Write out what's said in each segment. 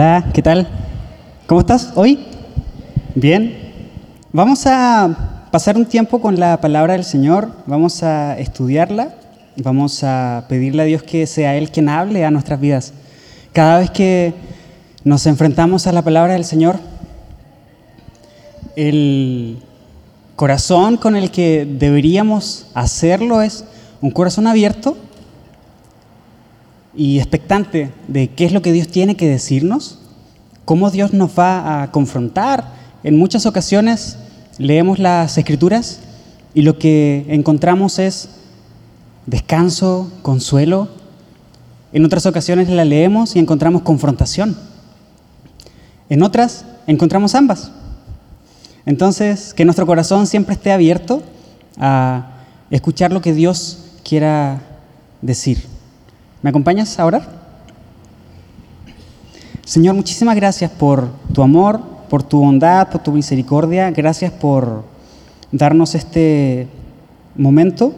Hola, ¿qué tal? ¿Cómo estás hoy? Bien. Vamos a pasar un tiempo con la palabra del Señor, vamos a estudiarla, vamos a pedirle a Dios que sea Él quien hable a nuestras vidas. Cada vez que nos enfrentamos a la palabra del Señor, el corazón con el que deberíamos hacerlo es un corazón abierto y expectante de qué es lo que Dios tiene que decirnos, cómo Dios nos va a confrontar. En muchas ocasiones leemos las escrituras y lo que encontramos es descanso, consuelo. En otras ocasiones la leemos y encontramos confrontación. En otras encontramos ambas. Entonces, que nuestro corazón siempre esté abierto a escuchar lo que Dios quiera decir. ¿Me acompañas a orar? Señor, muchísimas gracias por tu amor, por tu bondad, por tu misericordia. Gracias por darnos este momento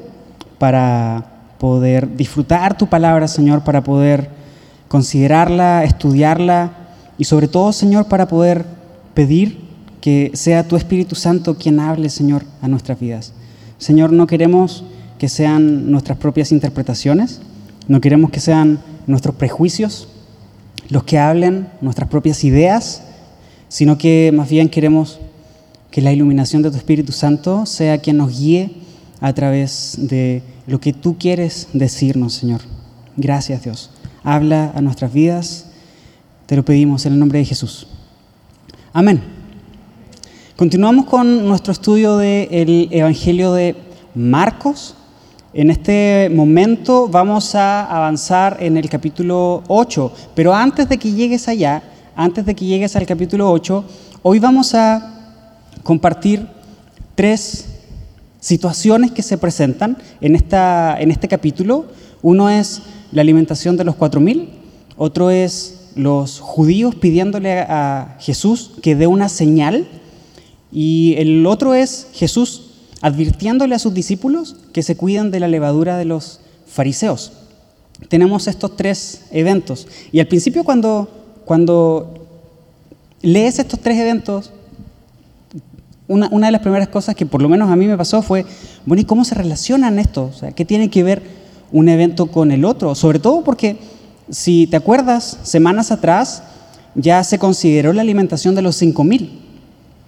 para poder disfrutar tu palabra, Señor, para poder considerarla, estudiarla y sobre todo, Señor, para poder pedir que sea tu Espíritu Santo quien hable, Señor, a nuestras vidas. Señor, no queremos que sean nuestras propias interpretaciones, no queremos que sean nuestros prejuicios los que hablen, nuestras propias ideas, sino que más bien queremos que la iluminación de tu Espíritu Santo sea quien nos guíe a través de lo que tú quieres decirnos, Señor. Gracias, Dios. Habla a nuestras vidas. Te lo pedimos en el nombre de Jesús. Amén. Continuamos con nuestro estudio del Evangelio de Marcos. En este momento vamos a avanzar en el capítulo 8, pero antes de que llegues allá, antes de que llegues al capítulo 8, hoy vamos a compartir tres situaciones que se presentan en, esta, en este capítulo. Uno es la alimentación de los cuatro mil, otro es los judíos pidiéndole a Jesús que dé una señal y el otro es Jesús advirtiéndole a sus discípulos que se cuidan de la levadura de los fariseos. Tenemos estos tres eventos. Y al principio cuando, cuando lees estos tres eventos, una, una, de las primeras cosas que por lo menos a mí me pasó fue, bueno, ¿y cómo se relacionan estos? O sea, ¿Qué tiene que ver un evento con el otro? Sobre todo porque, si te acuerdas, semanas atrás ya se consideró la alimentación de los 5.000.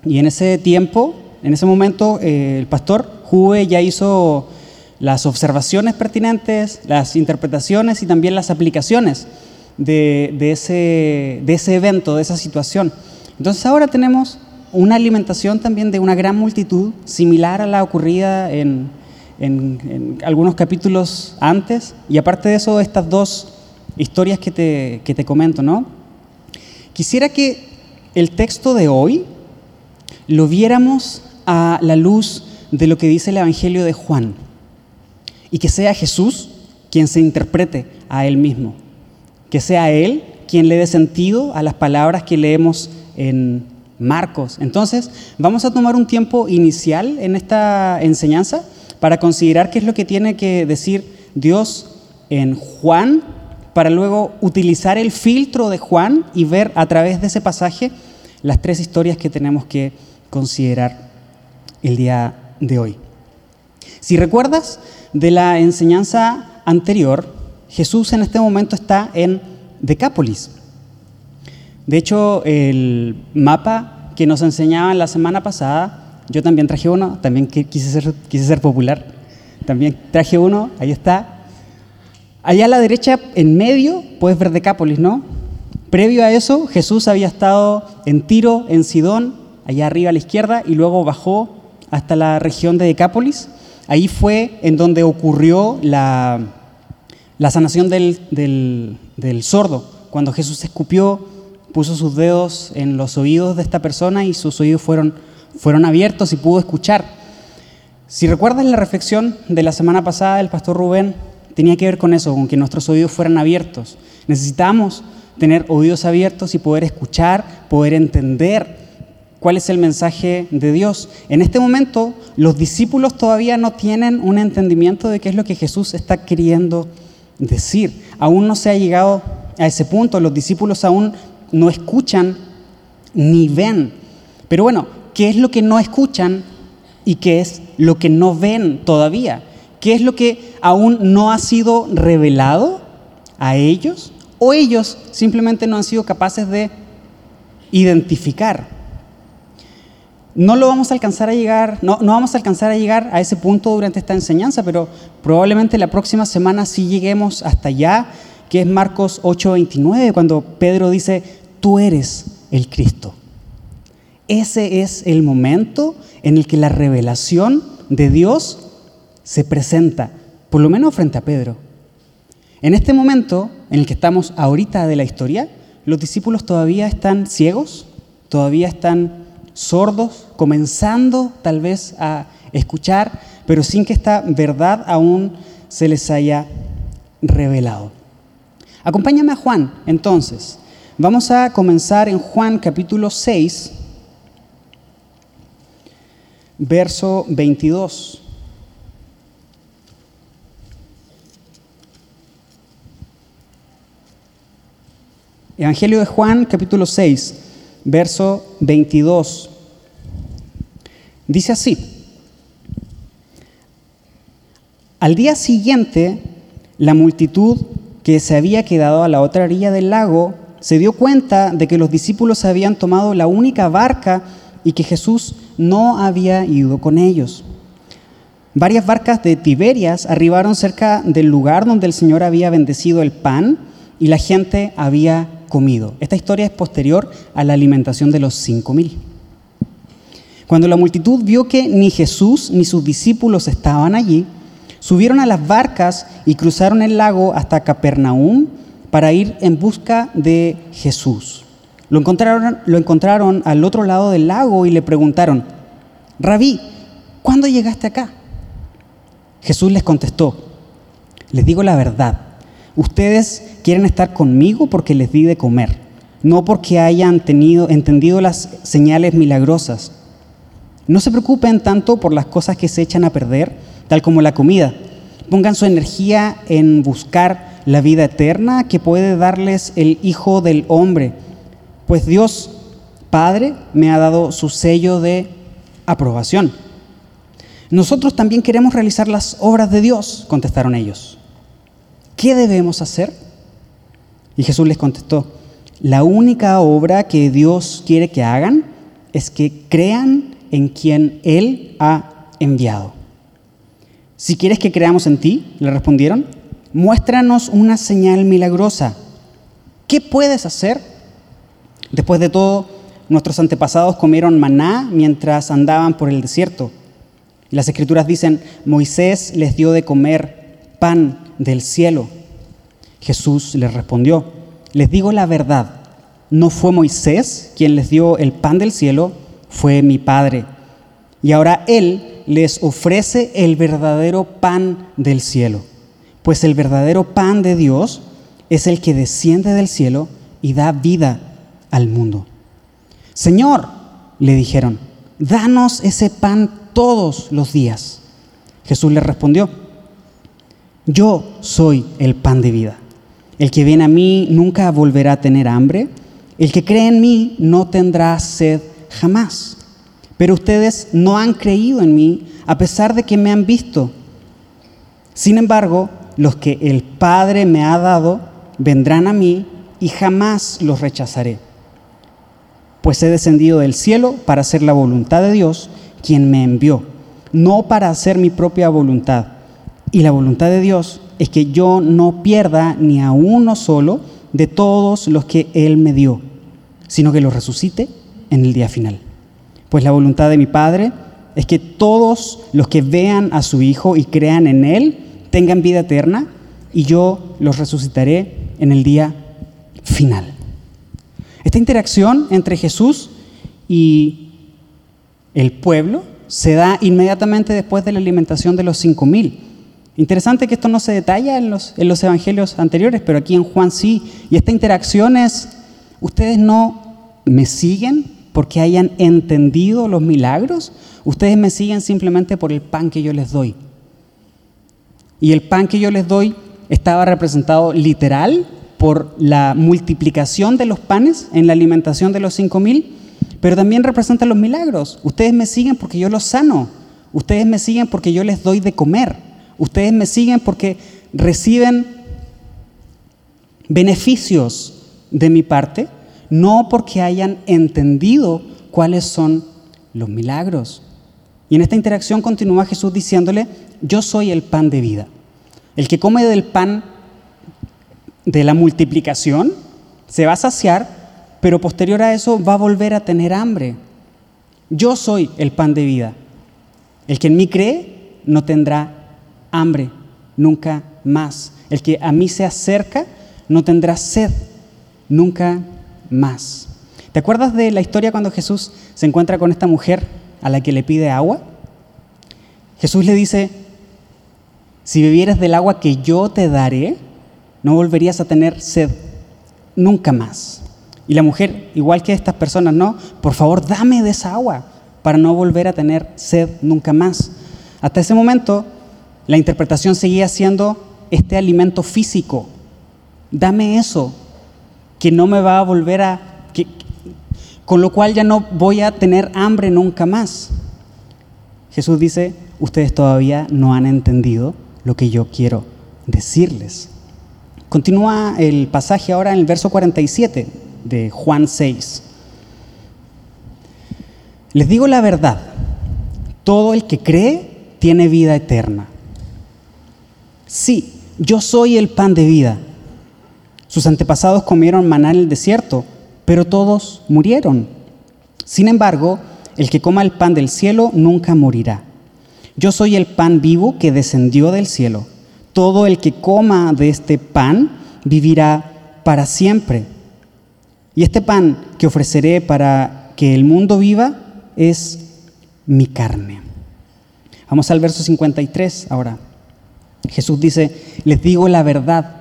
Y en ese tiempo en ese momento eh, el pastor Juve ya hizo las observaciones pertinentes, las interpretaciones y también las aplicaciones de, ese, evento, de esa situación. Entonces ahora tenemos una alimentación también de una gran multitud, similar a la ocurrida en, en, algunos capítulos antes, y aparte de eso, estas dos historias que te, que te comento, ¿no? Quisiera que el texto de hoy lo viéramos a la luz de lo que dice el Evangelio de Juan. Y que sea Jesús quien se interprete a él mismo, que sea Él quien le dé sentido a las palabras que leemos en Marcos. Entonces, vamos a tomar un tiempo inicial en esta enseñanza para considerar qué es lo que tiene que decir Dios en Juan, para luego utilizar el filtro de Juan y ver a través de ese pasaje las tres historias que tenemos que considerar el día de hoy. Si recuerdas de la enseñanza anterior, Jesús en este momento está en Decápolis. De hecho, el mapa que nos enseñaban la semana pasada, yo también traje uno, también quise ser, quise ser popular, también traje uno, ahí está. Allá a la derecha, en medio, puedes ver Decápolis, ¿no? Previo a eso, Jesús había estado en Tiro, en Sidón, allá arriba a la izquierda, y luego bajó hasta la región de Decápolis. Ahí fue en donde ocurrió la, la sanación del, del, sordo, cuando Jesús escupió, puso sus dedos en los oídos de esta persona y sus oídos fueron, fueron abiertos y pudo escuchar. Si recuerdas la reflexión de la semana pasada del pastor Rubén, tenía que ver con eso, con que nuestros oídos fueran abiertos. Necesitamos tener oídos abiertos y poder escuchar, poder entender cuál es el mensaje de Dios. En este momento los discípulos todavía no tienen un entendimiento de qué es lo que Jesús está queriendo decir. Aún no se ha llegado a ese punto, los discípulos aún no escuchan ni ven. Pero bueno, ¿qué es lo que no escuchan y qué es lo que no ven todavía? ¿Qué es lo que aún no ha sido revelado a ellos? ¿O ellos simplemente no han sido capaces de identificar? No lo vamos a alcanzar a llegar, no, no vamos a alcanzar a llegar a ese punto durante esta enseñanza, pero probablemente la próxima semana sí lleguemos hasta allá, que es Marcos 8:29, cuando Pedro dice, tú eres el Cristo. Ese es el momento en el que la revelación de Dios se presenta, por lo menos frente a Pedro. En este momento en el que estamos ahorita de la historia, los discípulos todavía están ciegos, todavía están sordos, comenzando tal vez a escuchar, pero sin que esta verdad aún se les haya revelado. Acompáñame a Juan, entonces. Vamos a comenzar en Juan capítulo 6, verso 22. Evangelio de Juan capítulo 6, verso 22. Dice así, al día siguiente, la multitud que se había quedado a la otra orilla del lago se dio cuenta de que los discípulos habían tomado la única barca y que Jesús no había ido con ellos. Varias barcas de Tiberias arribaron cerca del lugar donde el Señor había bendecido el pan y la gente había Esta historia es posterior a la alimentación de los cinco mil. Cuando la multitud vio que ni Jesús ni sus discípulos estaban allí, subieron a las barcas y cruzaron el lago hasta Capernaum para ir en busca de Jesús. Lo encontraron, lo encontraron al otro lado del lago y le preguntaron, Rabí, ¿cuándo llegaste acá? Jesús les contestó, les digo la verdad, Ustedes quieren estar conmigo porque les di de comer, no porque hayan tenido, entendido las señales milagrosas. No se preocupen tanto por las cosas que se echan a perder, tal como la comida. Pongan su energía en buscar la vida eterna que puede darles el Hijo del Hombre, pues Dios Padre me ha dado su sello de aprobación. Nosotros también queremos realizar las obras de Dios, contestaron ellos. ¿Qué debemos hacer? Y Jesús les contestó, la única obra que Dios quiere que hagan es que crean en quien Él ha enviado. Si quieres que creamos en ti, le respondieron, muéstranos una señal milagrosa. ¿Qué puedes hacer? Después de todo, nuestros antepasados comieron maná mientras andaban por el desierto. Y las escrituras dicen, Moisés les dio de comer pan del cielo. Jesús les respondió, les digo la verdad, no fue Moisés quien les dio el pan del cielo, fue mi Padre. Y ahora Él les ofrece el verdadero pan del cielo, pues el verdadero pan de Dios es el que desciende del cielo y da vida al mundo. Señor, le dijeron, danos ese pan todos los días. Jesús les respondió, yo soy el pan de vida. El que viene a mí nunca volverá a tener hambre. El que cree en mí no tendrá sed jamás. Pero ustedes no han creído en mí a pesar de que me han visto. Sin embargo, los que el Padre me ha dado vendrán a mí y jamás los rechazaré. Pues he descendido del cielo para hacer la voluntad de Dios, quien me envió, no para hacer mi propia voluntad. Y la voluntad de Dios es que yo no pierda ni a uno solo de todos los que Él me dio, sino que los resucite en el día final. Pues la voluntad de mi Padre es que todos los que vean a su Hijo y crean en Él tengan vida eterna y yo los resucitaré en el día final. Esta interacción entre Jesús y el pueblo se da inmediatamente después de la alimentación de los cinco mil. Interesante que esto no se detalla en los, en los evangelios anteriores, pero aquí en Juan sí. Y esta interacción es, ustedes no me siguen porque hayan entendido los milagros, ustedes me siguen simplemente por el pan que yo les doy. Y el pan que yo les doy estaba representado literal por la multiplicación de los panes en la alimentación de los cinco mil, pero también representa los milagros. Ustedes me siguen porque yo los sano. Ustedes me siguen porque yo les doy de comer. Ustedes me siguen porque reciben beneficios de mi parte, no porque hayan entendido cuáles son los milagros. Y en esta interacción continúa Jesús diciéndole, yo soy el pan de vida. El que come del pan de la multiplicación se va a saciar, pero posterior a eso va a volver a tener hambre. Yo soy el pan de vida. El que en mí cree no tendrá hambre nunca más. El que a mí se acerca no tendrá sed nunca más. ¿Te acuerdas de la historia cuando Jesús se encuentra con esta mujer a la que le pide agua? Jesús le dice, si bebieras del agua que yo te daré, no volverías a tener sed nunca más. Y la mujer, igual que estas personas, no, por favor, dame de esa agua para no volver a tener sed nunca más. Hasta ese momento, la interpretación seguía siendo este alimento físico. Dame eso, que no me va a volver a... Que, con lo cual ya no voy a tener hambre nunca más. Jesús dice, ustedes todavía no han entendido lo que yo quiero decirles. Continúa el pasaje ahora en el verso 47 de Juan 6. Les digo la verdad, todo el que cree tiene vida eterna. Sí, yo soy el pan de vida. Sus antepasados comieron maná en el desierto, pero todos murieron. Sin embargo, el que coma el pan del cielo nunca morirá. Yo soy el pan vivo que descendió del cielo. Todo el que coma de este pan vivirá para siempre. Y este pan que ofreceré para que el mundo viva es mi carne. Vamos al verso 53 ahora. Jesús dice, les digo la verdad,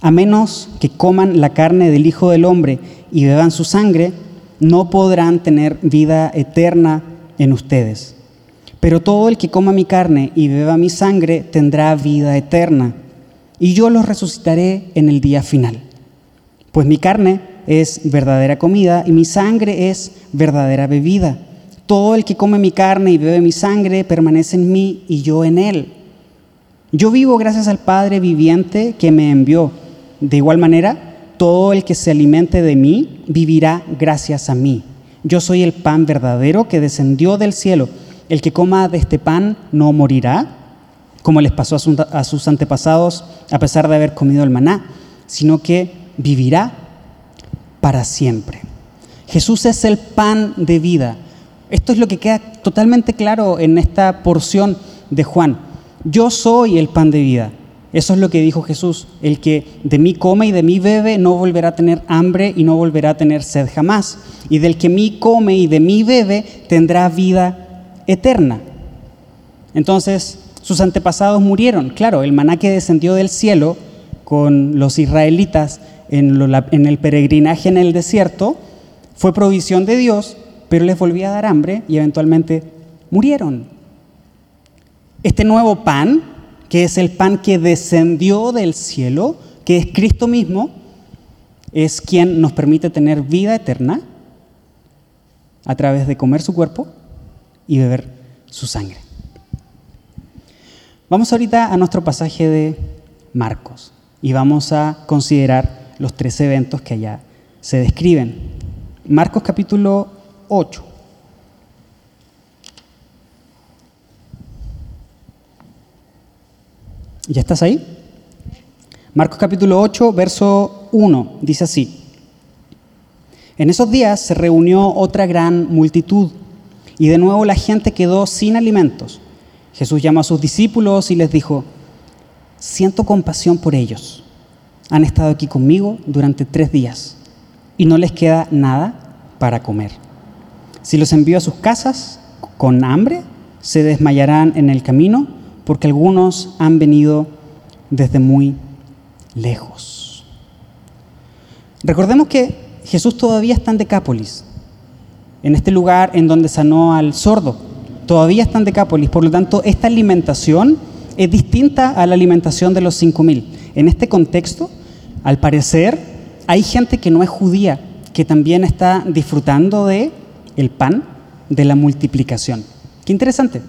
a menos que coman la carne del Hijo del Hombre y beban su sangre, no podrán tener vida eterna en ustedes. Pero todo el que coma mi carne y beba mi sangre tendrá vida eterna, y yo los resucitaré en el día final. Pues mi carne es verdadera comida y mi sangre es verdadera bebida. Todo el que come mi carne y bebe mi sangre permanece en mí y yo en él. Yo vivo gracias al Padre viviente que me envió. De igual manera, todo el que se alimente de mí vivirá gracias a mí. Yo soy el pan verdadero que descendió del cielo el que coma de este pan no morirá, como les pasó a sus antepasados a pesar de haber comido el maná, sino que vivirá para siempre. Jesús es el pan de vida. Esto es lo que queda totalmente claro en esta porción de Juan. Yo soy el pan de vida. Eso es lo que dijo Jesús. El que de mí come y de mí bebe no volverá a tener hambre y no volverá a tener sed jamás. Y del que mí come y de mí bebe tendrá vida eterna. Entonces, sus antepasados murieron. Claro, el maná que descendió del cielo con los israelitas en, el peregrinaje en el desierto fue provisión de Dios, pero les volvía a dar hambre y eventualmente murieron. Este nuevo pan, que es el pan que descendió del cielo, que es Cristo mismo, es quien nos permite tener vida eterna a través de comer su cuerpo y beber su sangre. Vamos ahorita a nuestro pasaje de Marcos y vamos a considerar los tres eventos que allá se describen. Marcos capítulo 8. ¿Ya estás ahí? Marcos capítulo 8, verso 1, dice así. En esos días se reunió otra gran multitud y de nuevo la gente quedó sin alimentos. Jesús llamó a sus discípulos y les dijo, siento compasión por ellos. Han estado aquí conmigo durante tres días y no les queda nada para comer. Si los envío a sus casas con hambre, se desmayarán en el camino porque algunos han venido desde muy lejos. Recordemos que Jesús todavía está en Decápolis, en este lugar en donde sanó al sordo. Todavía está en Decápolis, por lo tanto, esta alimentación es distinta a la alimentación de los 5.000. En este contexto, al parecer hay gente que no es judía que también está disfrutando de el pan de la multiplicación. Qué interesante.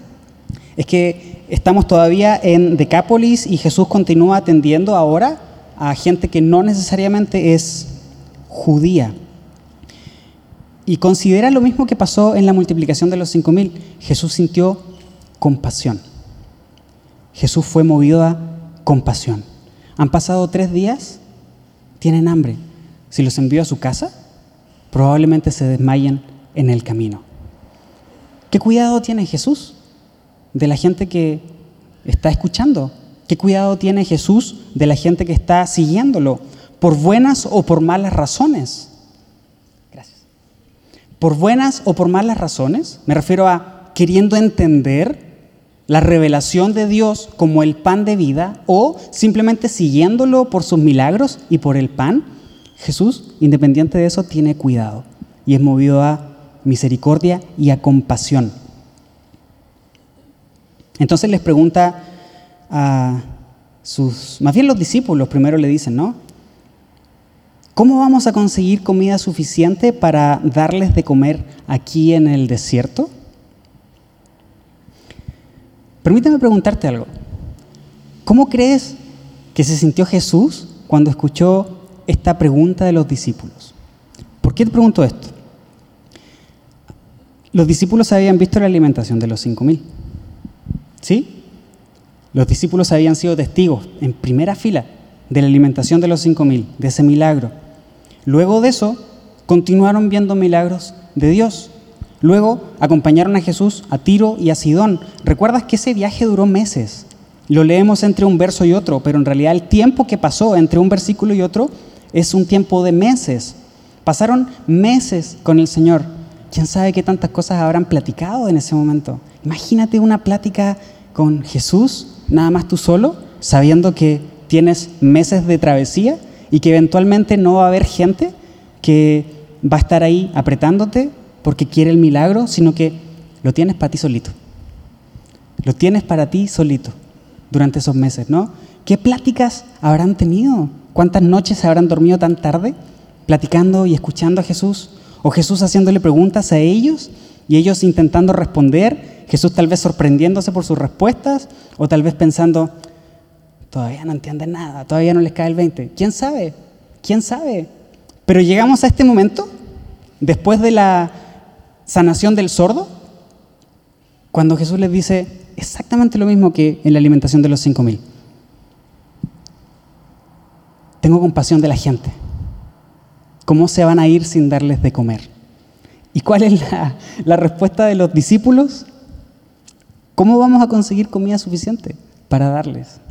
Es que estamos todavía en Decápolis y Jesús continúa atendiendo ahora a gente que no necesariamente es judía. Y considera lo mismo que pasó en la multiplicación de los cinco mil. Jesús sintió compasión. Jesús fue movido a compasión. Han pasado tres días, tienen hambre. Si los envió a su casa, probablemente se desmayen en el camino. ¿Qué cuidado tiene Jesús de la gente que está escuchando? ¿Qué cuidado tiene Jesús de la gente que está siguiéndolo? ¿Por buenas o por malas razones? Gracias. ¿Por buenas o por malas razones? Me refiero a queriendo entender la revelación de Dios como el pan de vida o simplemente siguiéndolo por sus milagros y por el pan. Jesús, independiente de eso, tiene cuidado y es movido a misericordia y a compasión. Entonces les pregunta a sus, más bien los discípulos primero le dicen, ¿no? ¿Cómo vamos a conseguir comida suficiente para darles de comer aquí en el desierto? Permíteme preguntarte algo. ¿Cómo crees que se sintió Jesús cuando escuchó esta pregunta de los discípulos? ¿Por qué te pregunto esto? Los discípulos habían visto la alimentación de los cinco mil. ¿Sí? Los discípulos habían sido testigos en primera fila de la alimentación de los cinco mil, de ese milagro. Luego de eso, continuaron viendo milagros de Dios. Luego acompañaron a Jesús a Tiro y a Sidón. ¿Recuerdas que ese viaje duró meses? Lo leemos entre un verso y otro, pero en realidad el tiempo que pasó entre un versículo y otro es un tiempo de meses. Pasaron meses con el Señor. ¿Quién sabe qué tantas cosas habrán platicado en ese momento? Imagínate una plática con Jesús, nada más tú solo, sabiendo que tienes meses de travesía y que eventualmente no va a haber gente que va a estar ahí apretándote porque quiere el milagro, sino que lo tienes para ti solito. Lo tienes para ti solito durante esos meses, ¿no? ¿Qué pláticas habrán tenido? ¿Cuántas noches habrán dormido tan tarde platicando y escuchando a Jesús? O Jesús haciéndole preguntas a ellos y ellos intentando responder, Jesús tal vez sorprendiéndose por sus respuestas o tal vez pensando, todavía no entienden nada, todavía no les cae el 20. ¿Quién sabe? ¿Quién sabe? Pero llegamos a este momento, después de la sanación del sordo, cuando Jesús les dice exactamente lo mismo que en la alimentación de los cinco mil. Tengo compasión de la gente. ¿Cómo se van a ir sin darles de comer? ¿Y cuál es la, respuesta de los discípulos? ¿Cómo vamos a conseguir comida suficiente para darles?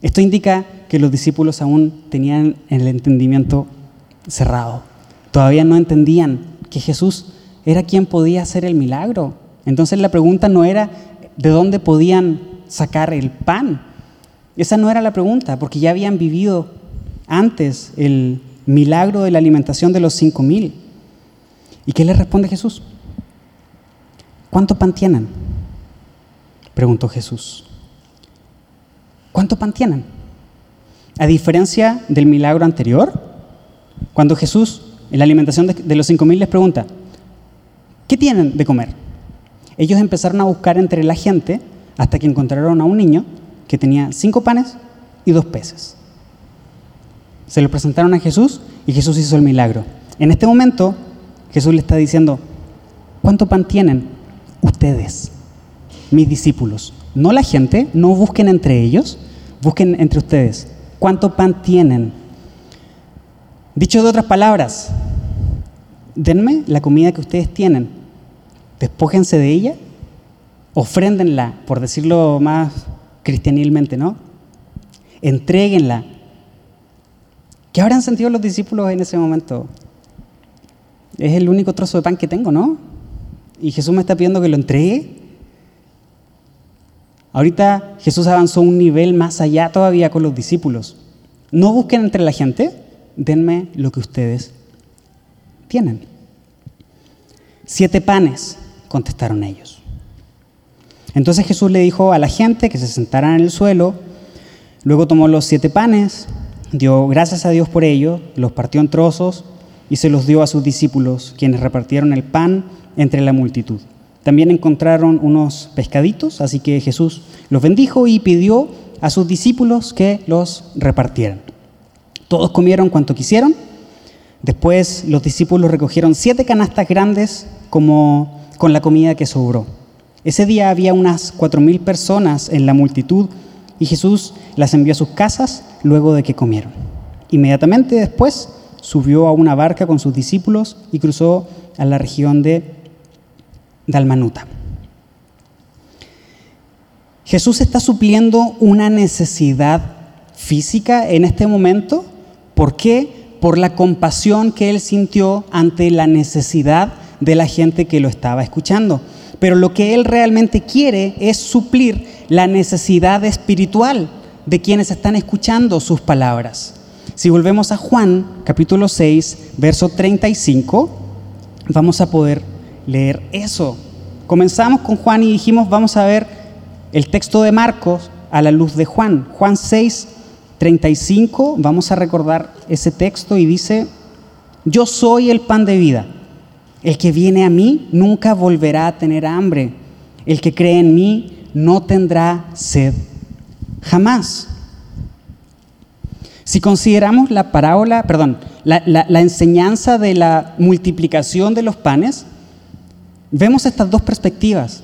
Esto indica que los discípulos aún tenían el entendimiento cerrado. Todavía no entendían que Jesús era quien podía hacer el milagro. Entonces la pregunta no era de dónde podían sacar el pan. Esa no era la pregunta, porque ya habían vivido antes el, milagro de la alimentación de los cinco mil. ¿Y qué le responde Jesús? ¿Cuánto pan tienen? Preguntó Jesús. ¿Cuánto pan tienen? A diferencia del milagro anterior, cuando Jesús en la alimentación de, los cinco mil les pregunta, ¿qué tienen de comer? Ellos empezaron a buscar entre la gente hasta que encontraron a un niño que tenía cinco panes y dos peces. Se lo presentaron a Jesús y Jesús hizo el milagro. En este momento, Jesús le está diciendo, ¿cuánto pan tienen ustedes, mis discípulos? No la gente, no busquen entre ellos, busquen entre ustedes. ¿Cuánto pan tienen? Dicho de otras palabras, denme la comida que ustedes tienen, despójense de ella, ofréndenla, por decirlo más cristianilmente, ¿no? Entréguenla, ¿Qué habrán sentido los discípulos en ese momento? Es el único trozo de pan que tengo, ¿no? Y Jesús me está pidiendo que lo entregue. Ahorita Jesús avanzó un nivel más allá todavía con los discípulos. No busquen entre la gente, denme lo que ustedes tienen. Siete panes, contestaron ellos. Entonces Jesús le dijo a la gente que se sentaran en el suelo, luego tomó los siete panes, dio gracias a Dios por ello, los partió en trozos y se los dio a sus discípulos, quienes repartieron el pan entre la multitud. También encontraron unos pescaditos, así que Jesús los bendijo y pidió a sus discípulos que los repartieran. Todos comieron cuanto quisieron. Después los discípulos recogieron siete canastas grandes como con la comida que sobró. Ese día había unas cuatro mil personas en la multitud y Jesús las envió a sus casas luego de que comieron. Inmediatamente después subió a una barca con sus discípulos y cruzó a la región de Dalmanuta. Jesús está supliendo una necesidad física en este momento. ¿Por qué? Por la compasión que él sintió ante la necesidad de la gente que lo estaba escuchando. Pero lo que él realmente quiere es suplir la necesidad espiritual de quienes están escuchando sus palabras. Si volvemos a Juan capítulo 6, verso 35, vamos a poder leer eso. Comenzamos con Juan y dijimos, vamos a ver el texto de Marcos a la luz de Juan. Juan 6, 35, vamos a recordar ese texto y dice, yo soy el pan de vida. El que viene a mí nunca volverá a tener hambre. El que cree en mí no tendrá sed jamás. Si consideramos la parábola, perdón, la, enseñanza de la multiplicación de los panes, vemos estas dos perspectivas.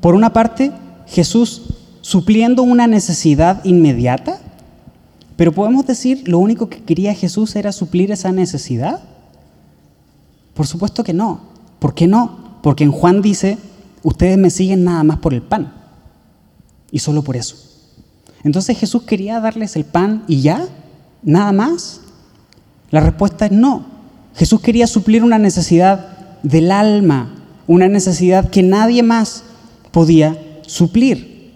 Por una parte, Jesús supliendo una necesidad inmediata, pero podemos decir, lo único que quería Jesús era suplir esa necesidad. Por supuesto que no. ¿Por qué no? Porque en Juan dice, ustedes me siguen nada más por el pan. Y solo por eso. Entonces Jesús quería darles el pan y ya, nada más. La respuesta es no. Jesús quería suplir una necesidad del alma, una necesidad que nadie más podía suplir.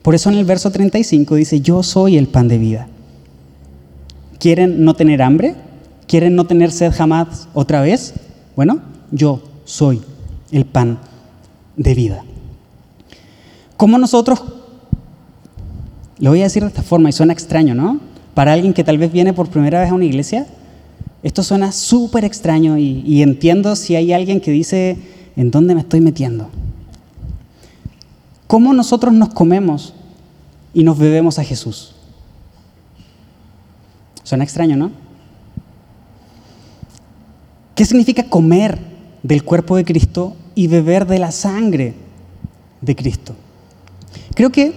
Por eso en el verso 35 dice, yo soy el pan de vida. ¿Quieren no tener hambre? ¿Quieren no tener sed jamás otra vez? Bueno, yo soy el pan de vida. ¿Cómo nosotros, lo voy a decir de esta forma y suena extraño, ¿no? Para alguien que tal vez viene por primera vez a una iglesia, esto suena súper extraño y, y entiendo si hay alguien que dice, ¿En dónde me estoy metiendo? ¿Cómo nosotros nos comemos y nos bebemos a Jesús? Suena extraño, ¿no? ¿Qué significa comer del cuerpo de Cristo y beber de la sangre de Cristo? Creo que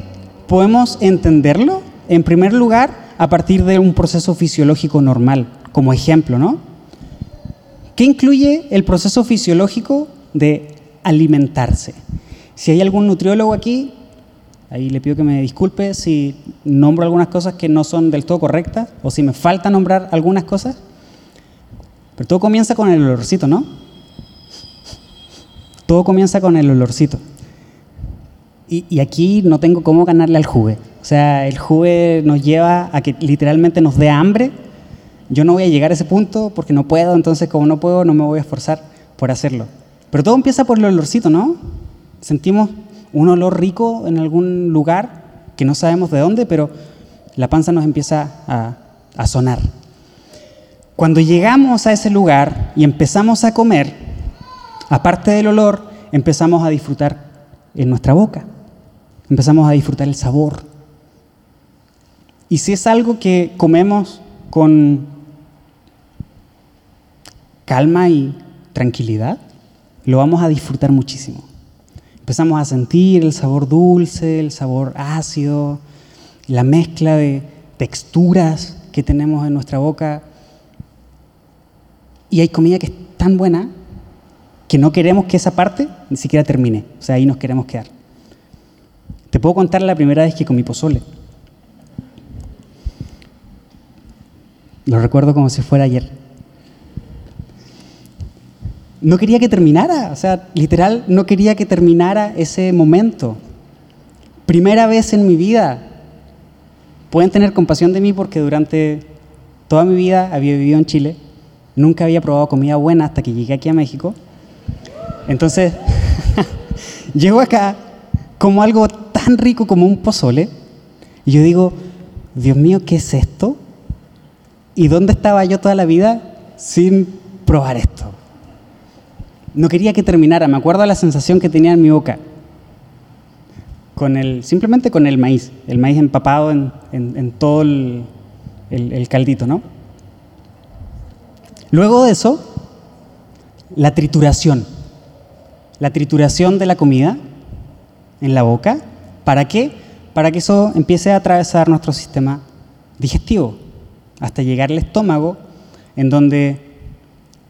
podemos entenderlo, en primer lugar, a partir de un proceso fisiológico normal, como ejemplo, ¿no? ¿Qué incluye el proceso fisiológico de alimentarse. Si hay algún nutriólogo aquí, ahí le pido que me disculpe si nombro algunas cosas que no son del todo correctas o si me falta nombrar algunas cosas. Pero todo comienza con el olorcito, ¿no? Todo comienza con el olorcito. Y, aquí no tengo cómo ganarle al jugue. O sea, el jugue nos lleva a que literalmente nos dé hambre. Yo no voy a llegar a ese punto porque no puedo, entonces como no puedo, no me voy a esforzar por hacerlo. Pero todo empieza por el olorcito, ¿no? Sentimos un olor rico en algún lugar que no sabemos de dónde, pero la panza nos empieza a, a sonar. Cuando llegamos a ese lugar y empezamos a comer, aparte del olor, empezamos a disfrutar en nuestra boca, empezamos a disfrutar el sabor. Y si es algo que comemos con calma y tranquilidad, lo vamos a disfrutar muchísimo. Empezamos a sentir el sabor dulce, el sabor ácido, la mezcla de texturas que tenemos en nuestra boca. Y hay comida que es tan buena que no queremos que esa parte ni siquiera termine. O sea, ahí nos queremos quedar. Te puedo contar la primera vez que comí pozole. Lo recuerdo como si fuera ayer no quería que terminara, o sea, literal, no quería que terminara ese momento. Primera vez en mi vida. Pueden tener compasión de mí porque durante toda mi vida había vivido en Chile, nunca había probado comida buena hasta que llegué aquí a México. Entonces, llego acá como algo tan rico como un pozole y yo digo, Dios mío, ¿qué es esto? ¿Y dónde estaba yo toda la vida sin probar esto? No quería que terminara, me acuerdo de la sensación que tenía en mi boca. Con el, simplemente con el maíz, el maíz empapado en, todo el, el caldito, ¿no? Luego de eso, la trituración. La trituración de la comida en la boca. ¿Para qué? Para que eso empiece a atravesar nuestro sistema digestivo hasta llegar al estómago, en donde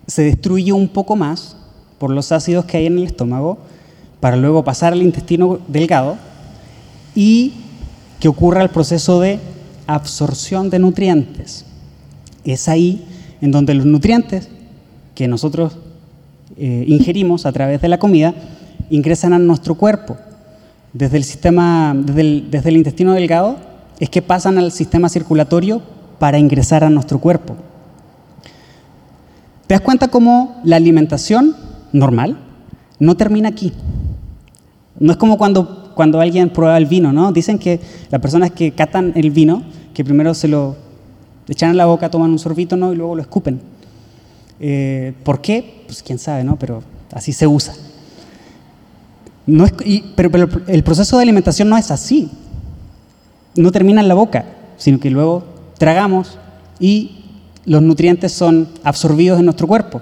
se destruye un poco más por los ácidos que hay en el estómago, para luego pasar al intestino delgado y que ocurra el proceso de absorción de nutrientes. Es ahí en donde los nutrientes que nosotros eh, ingerimos a través de la comida ingresan a nuestro cuerpo. Desde el, sistema, desde el intestino delgado es que pasan al sistema circulatorio para ingresar a nuestro cuerpo. ¿Te das cuenta cómo la alimentación normal no termina aquí? No es como cuando, cuando alguien prueba el vino, ¿no? Dicen que las personas que catan el vino, que primero se lo echan en la boca, toman un sorbito, ¿no? Y luego lo escupen. Eh, ¿Por qué? Pues quién sabe, ¿no? Pero así se usa. No es, pero, pero el proceso de alimentación no es así. No termina en la boca, sino que luego tragamos y los nutrientes son absorbidos en nuestro cuerpo.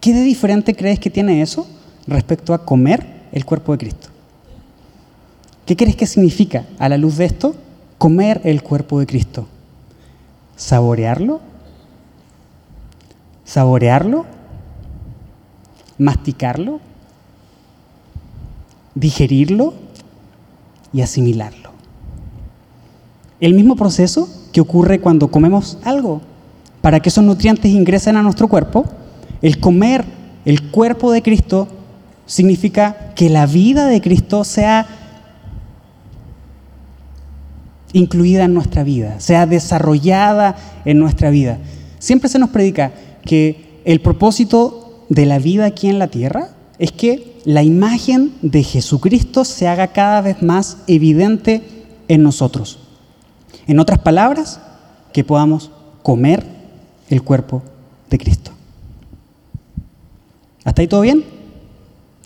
¿Qué de diferente crees que tiene eso respecto a comer el cuerpo de Cristo? ¿Qué crees que significa a la luz de esto comer el cuerpo de Cristo? ¿Saborearlo? ¿Saborearlo? ¿Masticarlo? ¿Digerirlo? Y asimilarlo. El mismo proceso que ocurre cuando comemos algo. Para que esos nutrientes ingresen a nuestro cuerpo, el comer el cuerpo de Cristo significa que la vida de Cristo sea incluida en nuestra vida, sea desarrollada en nuestra vida. Siempre se nos predica que el propósito de la vida aquí en la tierra es que la imagen de Jesucristo se haga cada vez más evidente en nosotros. En otras palabras, que podamos comer el cuerpo de Cristo. ¿Hasta ahí todo bien?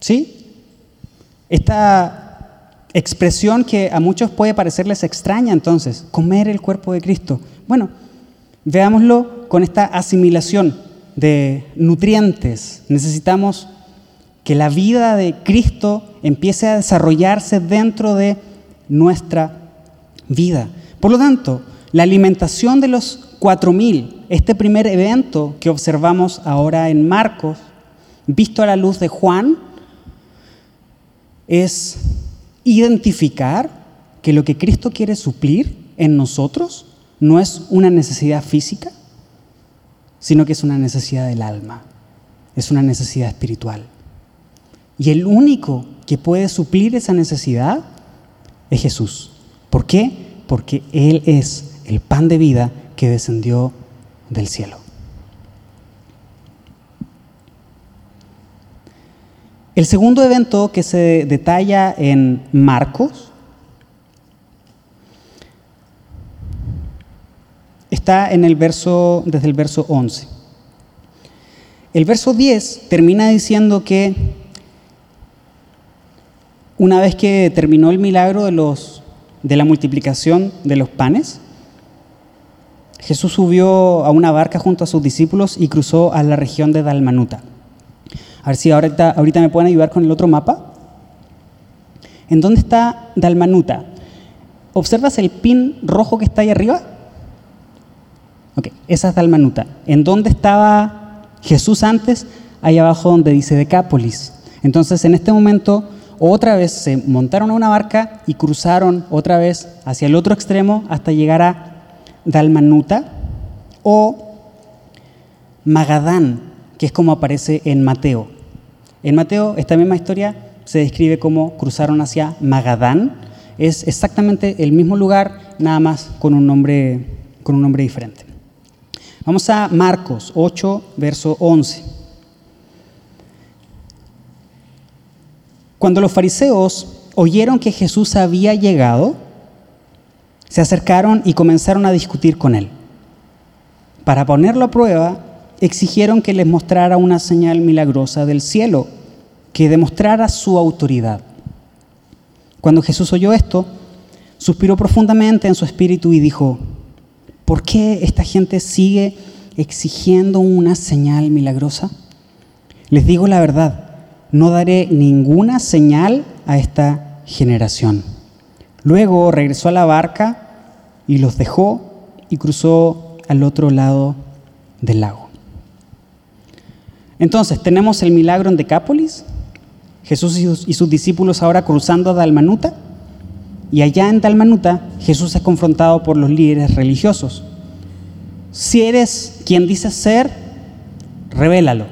¿Sí? Esta expresión que a muchos puede parecerles extraña entonces, comer el cuerpo de Cristo. Bueno, veámoslo con esta asimilación de nutrientes. Necesitamos que la vida de Cristo empiece a desarrollarse dentro de nuestra vida. Por lo tanto, la alimentación de los 4.000, este primer evento que observamos ahora en Marcos, visto a la luz de Juan, es identificar que lo que Cristo quiere suplir en nosotros no es una necesidad física, sino que es una necesidad del alma, es una necesidad espiritual. Y el único que puede suplir esa necesidad es Jesús. ¿Por qué? porque Él es el pan de vida que descendió del cielo. El segundo evento que se detalla en Marcos está en el verso, desde el verso 11. El verso 10 termina diciendo que una vez que terminó el milagro de los de la multiplicación de los panes, Jesús subió a una barca junto a sus discípulos y cruzó a la región de Dalmanuta. A ver si ahorita, me pueden ayudar con el otro mapa. ¿En dónde está Dalmanuta? ¿Observas el pin rojo que está ahí arriba? Ok, esa es Dalmanuta. ¿En dónde estaba Jesús antes? Ahí abajo donde dice Decápolis. Entonces, en este momento, otra vez se montaron a una barca y cruzaron otra vez hacia el otro extremo hasta llegar a Dalmanuta o Magadán, que es como aparece en Mateo. En Mateo, esta misma historia se describe como cruzaron hacia Magadán. Es exactamente el mismo lugar, nada más con un nombre, con un nombre diferente. Vamos a Marcos 8, verso 11. Cuando los fariseos oyeron que Jesús había llegado, se acercaron y comenzaron a discutir con él. Para ponerlo a prueba, exigieron que les mostrara una señal milagrosa del cielo, que demostrara su autoridad. Cuando Jesús oyó esto, suspiró profundamente en su espíritu y dijo, ¿por qué esta gente sigue exigiendo una señal milagrosa? Les digo la verdad, no daré ninguna señal a esta generación. Luego regresó a la barca y los dejó y cruzó al otro lado del lago. Entonces, tenemos el milagro en Decápolis, Jesús y sus, discípulos ahora cruzando a Dalmanuta, y allá en Dalmanuta Jesús es confrontado por los líderes religiosos. Si eres quien dices ser, revélalo,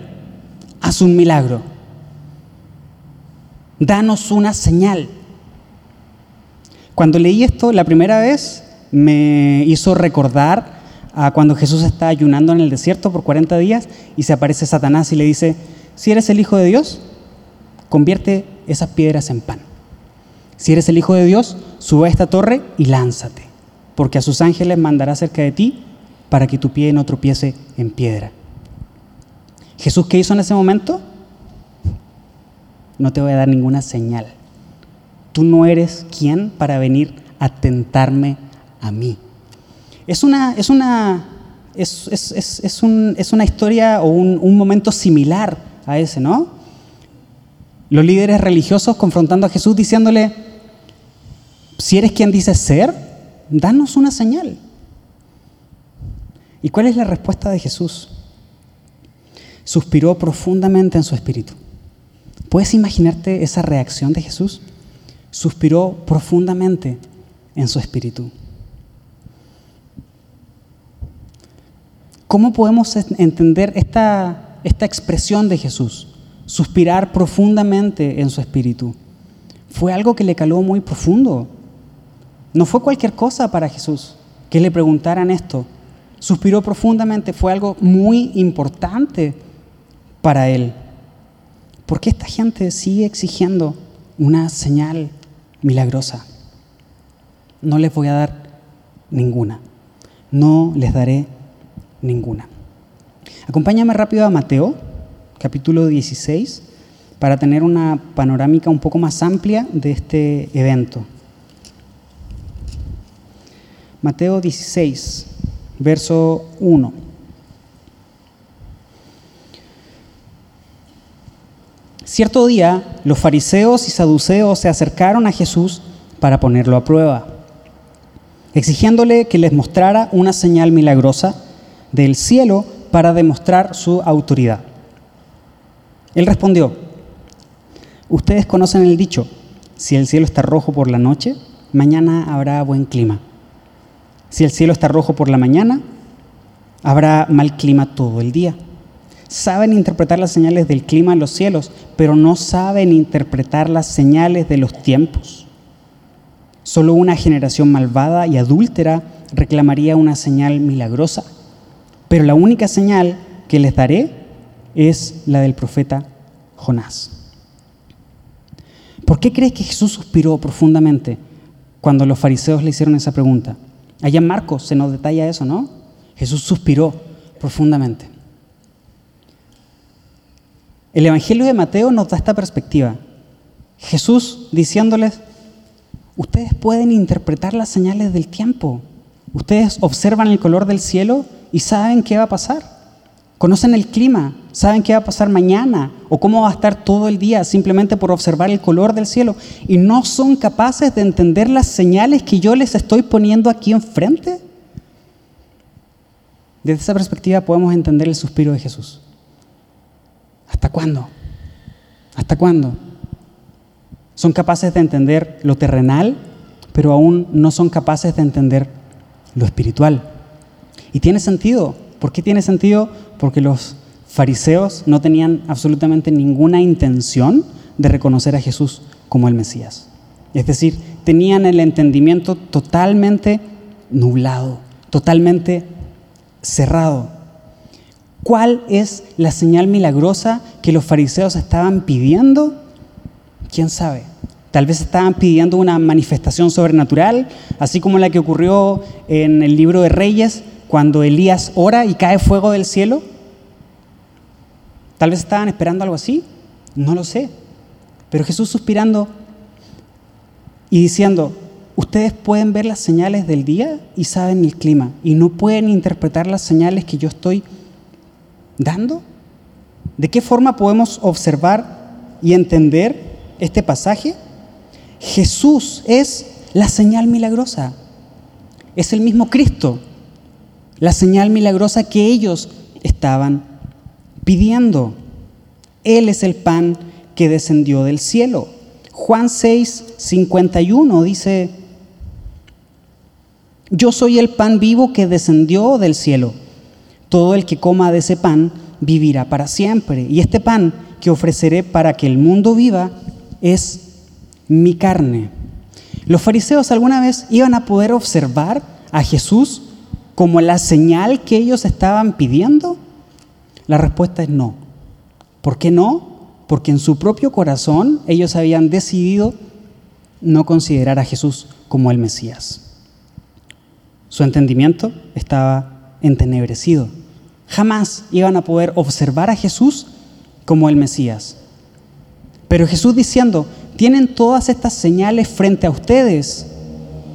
haz un milagro, danos una señal. Cuando leí esto la primera vez, me hizo recordar a cuando Jesús está ayunando en el desierto por 40 días y se aparece Satanás y le dice, si eres el Hijo de Dios, convierte esas piedras en pan. Si eres el Hijo de Dios, sube a esta torre y lánzate, porque a sus ángeles mandará cerca de ti para que tu pie no tropiece en piedra. Jesús, ¿qué hizo en ese momento? No te voy a dar ninguna señal. Tú no eres quien para venir a tentarme a mí. Es una, es una, es, una historia o un, un momento similar a ese, ¿no? Los líderes religiosos confrontando a Jesús diciéndole, si eres quien dices ser, danos una señal. ¿Y cuál es la respuesta de Jesús? Suspiró profundamente en su espíritu. ¿Puedes imaginarte esa reacción de Jesús? Suspiró profundamente en su espíritu. ¿Cómo podemos entender esta, esta expresión de Jesús? Suspirar profundamente en su espíritu. Fue algo que le caló muy profundo. No fue cualquier cosa para Jesús que le preguntaran esto. Suspiró profundamente, fue algo muy importante para él. ¿Por qué esta gente sigue exigiendo una señal milagrosa? No les voy a dar ninguna. No les daré ninguna. Acompáñame rápido a Mateo, capítulo 16, para tener una panorámica un poco más amplia de este evento. Mateo 16, verso 1. Cierto día, los fariseos y saduceos se acercaron a Jesús para ponerlo a prueba, exigiéndole que les mostrara una señal milagrosa del cielo para demostrar su autoridad. Él respondió, ustedes conocen el dicho, si el cielo está rojo por la noche, mañana habrá buen clima. Si el cielo está rojo por la mañana, habrá mal clima todo el día. Saben interpretar las señales del clima en los cielos, pero no saben interpretar las señales de los tiempos. Solo una generación malvada y adúltera reclamaría una señal milagrosa pero la única señal que les daré es la del profeta Jonás. ¿Por qué crees que Jesús suspiró profundamente cuando los fariseos le hicieron esa pregunta? Allá en Marcos se nos detalla eso, ¿no? Jesús suspiró profundamente. El Evangelio de Mateo nos da esta perspectiva. Jesús diciéndoles, ustedes pueden interpretar las señales del tiempo. Ustedes observan el color del cielo y saben qué va a pasar. Conocen el clima, saben qué va a pasar mañana o cómo va a estar todo el día simplemente por observar el color del cielo y no son capaces de entender las señales que yo les estoy poniendo aquí enfrente. Desde esa perspectiva podemos entender el suspiro de Jesús. ¿Hasta cuándo? ¿Hasta cuándo? Son capaces de entender lo terrenal, pero aún no son capaces de entender lo espiritual. Y tiene sentido. ¿Por qué tiene sentido? Porque los fariseos no tenían absolutamente ninguna intención de reconocer a Jesús como el Mesías. Es decir, tenían el entendimiento totalmente nublado, totalmente cerrado. ¿Cuál es la señal milagrosa que los fariseos estaban pidiendo? ¿Quién sabe? Tal vez estaban pidiendo una manifestación sobrenatural, así como la que ocurrió en el libro de Reyes, cuando Elías ora y cae fuego del cielo. Tal vez estaban esperando algo así, no lo sé. Pero Jesús suspirando y diciendo, ustedes pueden ver las señales del día y saben el clima, y no pueden interpretar las señales que yo estoy dando. ¿De qué forma podemos observar y entender este pasaje? Jesús es la señal milagrosa. Es el mismo Cristo, la señal milagrosa que ellos estaban pidiendo. Él es el pan que descendió del cielo. Juan 6, 51 dice, yo soy el pan vivo que descendió del cielo. Todo el que coma de ese pan vivirá para siempre. Y este pan que ofreceré para que el mundo viva es mi carne. Los fariseos alguna vez iban a poder observar a Jesús como la señal que ellos estaban pidiendo. La respuesta es no. ¿Por qué no? Porque en su propio corazón ellos habían decidido no considerar a Jesús como el Mesías. Su entendimiento estaba entenebrecido. Jamás iban a poder observar a Jesús como el Mesías. Pero Jesús diciendo, tienen todas estas señales frente a ustedes.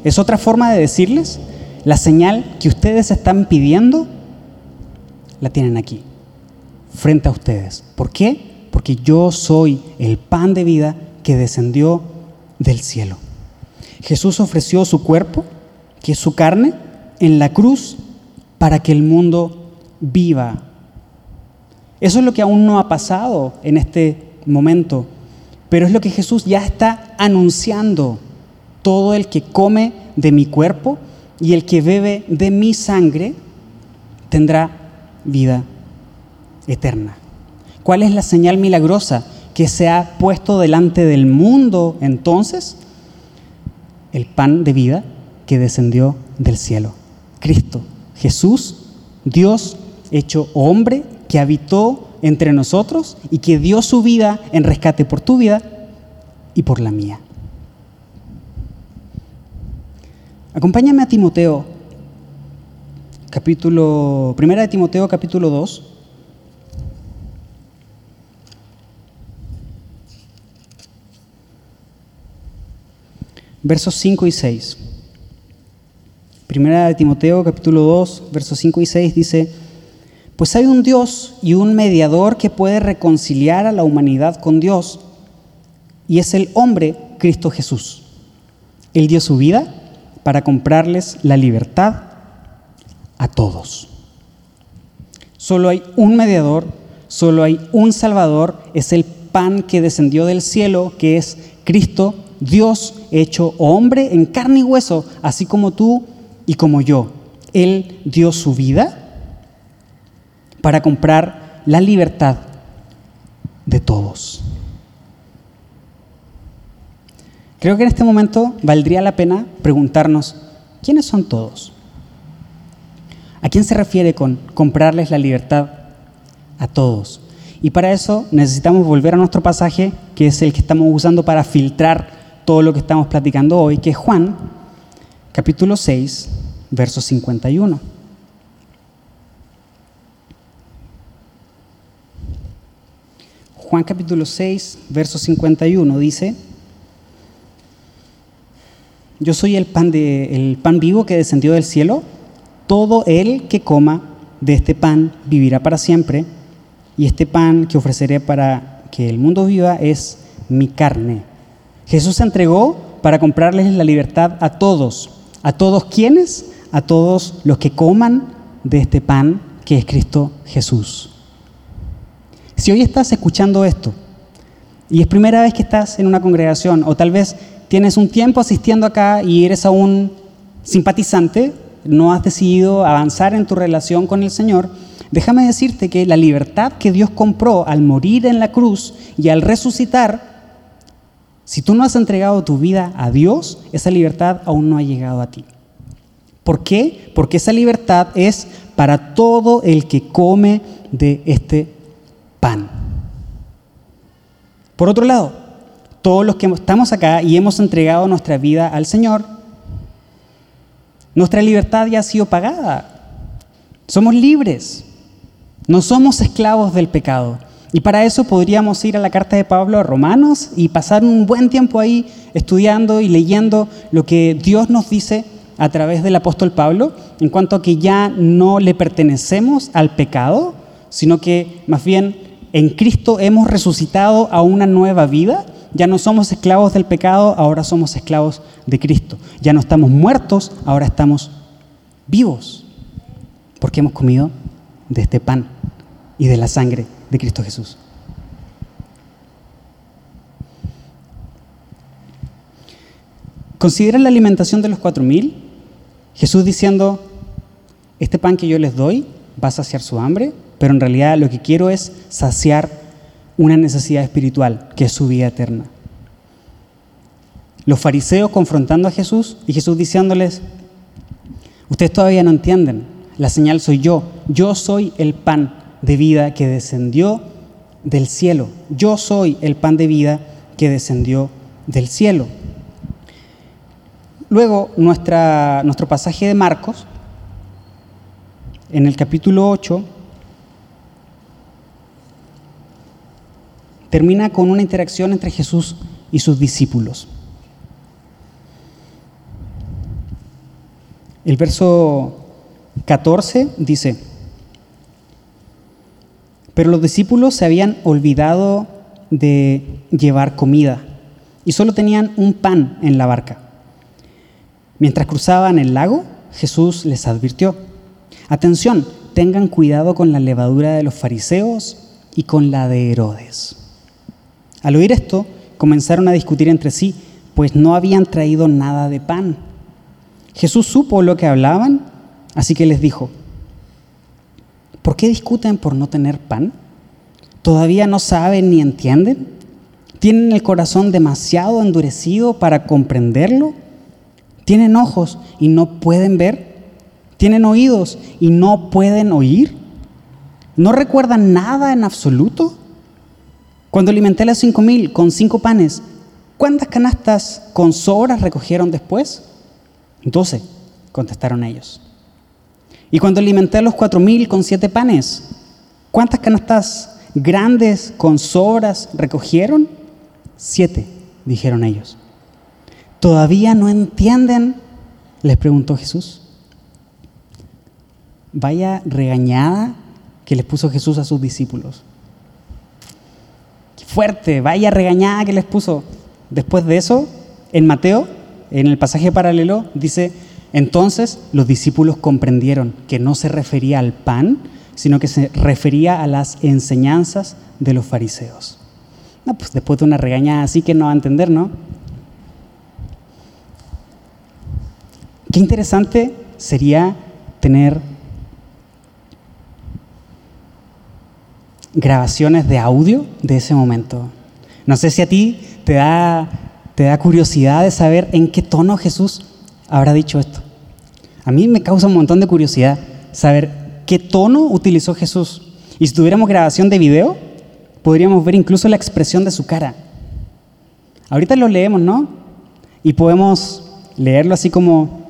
Es otra forma de decirles, la señal que ustedes están pidiendo, la tienen aquí, frente a ustedes. ¿Por qué? Porque yo soy el pan de vida que descendió del cielo. Jesús ofreció su cuerpo, que es su carne, en la cruz para que el mundo viva. Eso es lo que aún no ha pasado en este momento, pero es lo que Jesús ya está anunciando. Todo el que come de mi cuerpo y el que bebe de mi sangre tendrá vida eterna. ¿Cuál es la señal milagrosa que se ha puesto delante del mundo entonces? El pan de vida que descendió del cielo. Cristo, Jesús, Dios hecho hombre que habitó entre nosotros y que dio su vida en rescate por tu vida y por la mía. Acompáñame a Timoteo, capítulo, primera de Timoteo, capítulo 2. Versos 5 y 6. Primera de Timoteo capítulo 2, versos 5 y 6 dice, pues hay un Dios y un mediador que puede reconciliar a la humanidad con Dios, y es el hombre Cristo Jesús. Él dio su vida para comprarles la libertad a todos. Solo hay un mediador, solo hay un Salvador, es el pan que descendió del cielo, que es Cristo, Dios hecho hombre en carne y hueso, así como tú y como yo. Él dio su vida para comprar la libertad de todos. Creo que en este momento valdría la pena preguntarnos, ¿quiénes son todos? ¿A quién se refiere con comprarles la libertad a todos? Y para eso necesitamos volver a nuestro pasaje, que es el que estamos usando para filtrar todo lo que estamos platicando hoy, que es Juan, capítulo 6, verso 51. Juan capítulo 6, verso 51 dice, Yo soy el pan, de, el pan vivo que descendió del cielo, todo el que coma de este pan vivirá para siempre, y este pan que ofreceré para que el mundo viva es mi carne. Jesús se entregó para comprarles la libertad a todos. ¿A todos quienes? a todos los que coman de este pan que es Cristo Jesús. Si hoy estás escuchando esto y es primera vez que estás en una congregación o tal vez tienes un tiempo asistiendo acá y eres aún simpatizante, no has decidido avanzar en tu relación con el Señor, déjame decirte que la libertad que Dios compró al morir en la cruz y al resucitar, si tú no has entregado tu vida a Dios, esa libertad aún no ha llegado a ti. ¿Por qué? Porque esa libertad es para todo el que come de este pan. Por otro lado, todos los que estamos acá y hemos entregado nuestra vida al Señor, nuestra libertad ya ha sido pagada. Somos libres. No somos esclavos del pecado. Y para eso podríamos ir a la carta de Pablo a Romanos y pasar un buen tiempo ahí estudiando y leyendo lo que Dios nos dice a través del apóstol Pablo en cuanto a que ya no le pertenecemos al pecado, sino que más bien en Cristo hemos resucitado a una nueva vida. Ya no somos esclavos del pecado, ahora somos esclavos de Cristo. Ya no estamos muertos, ahora estamos vivos, porque hemos comido de este pan y de la sangre de Cristo Jesús. Considera la alimentación de los cuatro mil. Jesús diciendo, este pan que yo les doy va a saciar su hambre, pero en realidad lo que quiero es saciar una necesidad espiritual, que es su vida eterna. Los fariseos confrontando a Jesús y Jesús diciéndoles, ustedes todavía no entienden, la señal soy yo, yo soy el pan de vida que descendió del cielo. Yo soy el pan de vida que descendió del cielo. Luego, nuestro pasaje de Marcos, en el capítulo 8, termina con una interacción entre Jesús y sus discípulos. El verso 14 dice, pero los discípulos se habían olvidado de llevar comida y solo tenían un pan en la barca. Mientras cruzaban el lago, Jesús les advirtió, atención, tengan cuidado con la levadura de los fariseos y con la de Herodes. Al oír esto, comenzaron a discutir entre sí, pues no habían traído nada de pan. Jesús supo lo que hablaban, así que les dijo, ¿Por qué discuten por no tener pan? ¿Todavía no saben ni entienden? ¿Tienen el corazón demasiado endurecido para comprenderlo? ¿Tienen ojos y no pueden ver? ¿Tienen oídos y no pueden oír? ¿No recuerdan nada en absoluto? Cuando alimenté a las cinco mil con cinco panes, ¿cuántas canastas con sobras recogieron después? Doce, contestaron ellos. Y cuando alimenté a los cuatro mil con siete panes, ¿cuántas canastas grandes con sobras recogieron? Siete, dijeron ellos. ¿Todavía no entienden? Les preguntó Jesús. Vaya regañada que les puso Jesús a sus discípulos. Fuerte, vaya regañada que les puso. Después de eso, en Mateo, en el pasaje paralelo, dice, entonces los discípulos comprendieron que no se refería al pan, sino que se refería a las enseñanzas de los fariseos. Pues después de una regañada así que no va a entender, ¿no? Qué interesante sería tener grabaciones de audio de ese momento. No sé si a ti te da, te da curiosidad de saber en qué tono Jesús habrá dicho esto? A mí me causa un montón de curiosidad saber qué tono utilizó Jesús. Y si tuviéramos grabación de video, podríamos ver incluso la expresión de su cara. Ahorita lo leemos, ¿no? Y podemos leerlo así como,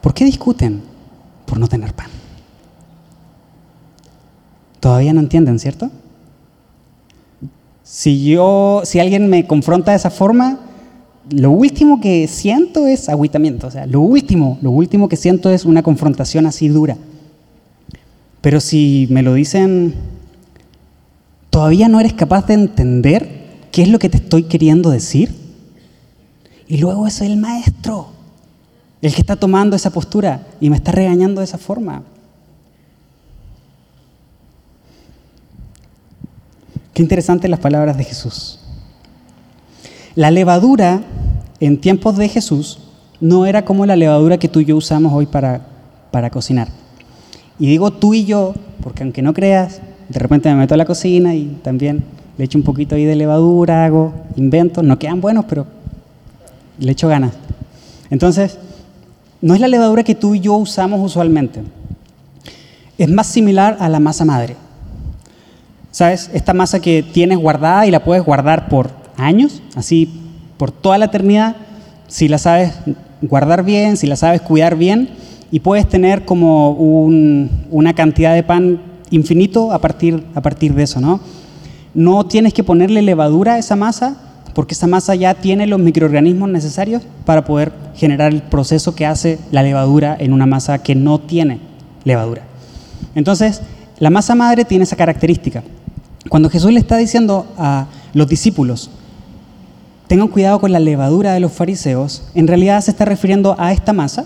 ¿por qué discuten? Por no tener pan. Todavía no entienden, ¿cierto? Si yo, si alguien me confronta de esa forma, lo último que siento es agüitamiento, o sea, lo último, lo último que siento es una confrontación así dura. Pero si me lo dicen, todavía no eres capaz de entender qué es lo que te estoy queriendo decir. Y luego es el maestro, el que está tomando esa postura y me está regañando de esa forma. Qué interesantes las palabras de Jesús. La levadura en tiempos de Jesús no era como la levadura que tú y yo usamos hoy para, para cocinar. Y digo tú y yo, porque aunque no creas, de repente me meto a la cocina y también le echo un poquito ahí de levadura, hago, invento, no quedan buenos, pero le echo ganas. Entonces, no es la levadura que tú y yo usamos usualmente. Es más similar a la masa madre. ¿Sabes? Esta masa que tienes guardada y la puedes guardar por años, así por toda la eternidad, si la sabes guardar bien, si la sabes cuidar bien, y puedes tener como una cantidad de pan infinito a partir, a partir de eso, ¿no? No tienes que ponerle levadura a esa masa, porque esa masa ya tiene los microorganismos necesarios para poder generar el proceso que hace la levadura en una masa que no tiene levadura. Entonces, la masa madre tiene esa característica. Cuando Jesús le está diciendo a los discípulos, tengan cuidado con la levadura de los fariseos, en realidad se está refiriendo a esta masa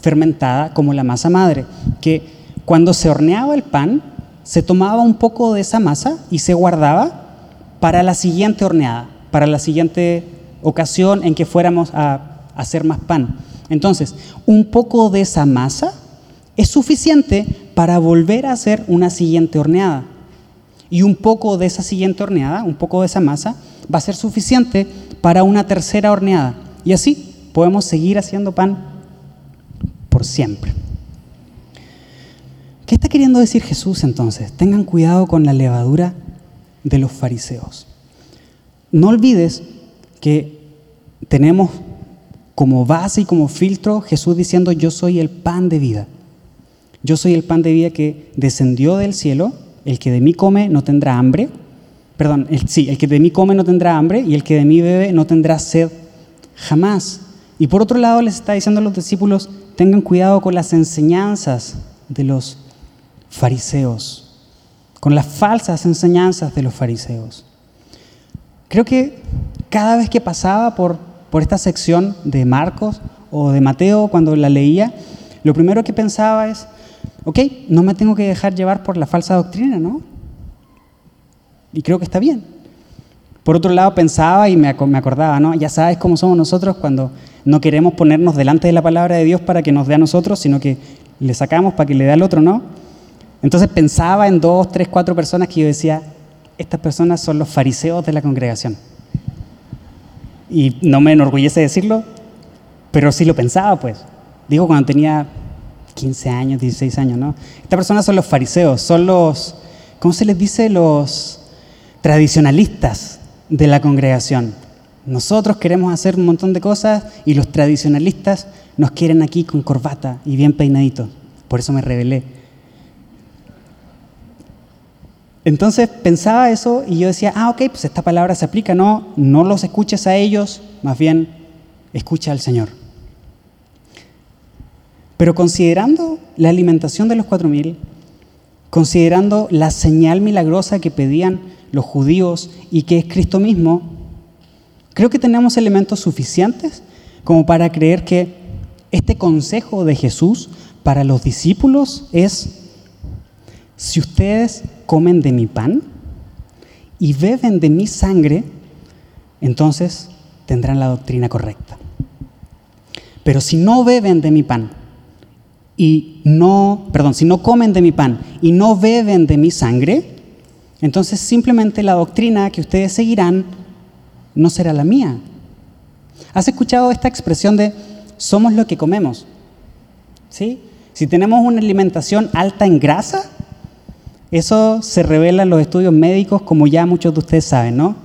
fermentada como la masa madre, que cuando se horneaba el pan, se tomaba un poco de esa masa y se guardaba para la siguiente horneada, para la siguiente ocasión en que fuéramos a hacer más pan. Entonces, un poco de esa masa es suficiente para volver a hacer una siguiente horneada. Y un poco de esa siguiente horneada, un poco de esa masa, va a ser suficiente para una tercera horneada. Y así podemos seguir haciendo pan por siempre. ¿Qué está queriendo decir Jesús entonces? Tengan cuidado con la levadura de los fariseos. No olvides que tenemos como base y como filtro Jesús diciendo yo soy el pan de vida. Yo soy el pan de vida que descendió del cielo, el que de mí come no tendrá hambre. Perdón, sí, el que de mí come no tendrá hambre y el que de mí bebe no tendrá sed jamás. Y por otro lado les está diciendo a los discípulos, tengan cuidado con las enseñanzas de los fariseos, con las falsas enseñanzas de los fariseos. Creo que cada vez que pasaba por, por esta sección de Marcos o de Mateo, cuando la leía, lo primero que pensaba es, ok, no me tengo que dejar llevar por la falsa doctrina, ¿no? Y creo que está bien. Por otro lado, pensaba y me acordaba, ¿no? Ya sabes cómo somos nosotros cuando no queremos ponernos delante de la palabra de Dios para que nos dé a nosotros, sino que le sacamos para que le dé al otro, ¿no? Entonces pensaba en dos, tres, cuatro personas que yo decía, estas personas son los fariseos de la congregación. Y no me enorgullece decirlo, pero sí lo pensaba, pues. Digo, cuando tenía 15 años, 16 años, ¿no? Estas personas son los fariseos, son los, ¿cómo se les dice? Los tradicionalistas de la congregación. Nosotros queremos hacer un montón de cosas y los tradicionalistas nos quieren aquí con corbata y bien peinaditos. Por eso me rebelé. Entonces pensaba eso y yo decía, ah, ok, pues esta palabra se aplica, no, no los escuches a ellos, más bien escucha al Señor. Pero considerando la alimentación de los cuatro mil, considerando la señal milagrosa que pedían los judíos y que es Cristo mismo, creo que tenemos elementos suficientes como para creer que este consejo de Jesús para los discípulos es, si ustedes comen de mi pan y beben de mi sangre, entonces tendrán la doctrina correcta. Pero si no beben de mi pan y no, perdón, si no comen de mi pan y no beben de mi sangre, entonces simplemente la doctrina que ustedes seguirán no será la mía. ¿Has escuchado esta expresión de somos lo que comemos? ¿Sí? Si tenemos una alimentación alta en grasa, eso se revela en los estudios médicos, como ya muchos de ustedes saben, ¿no?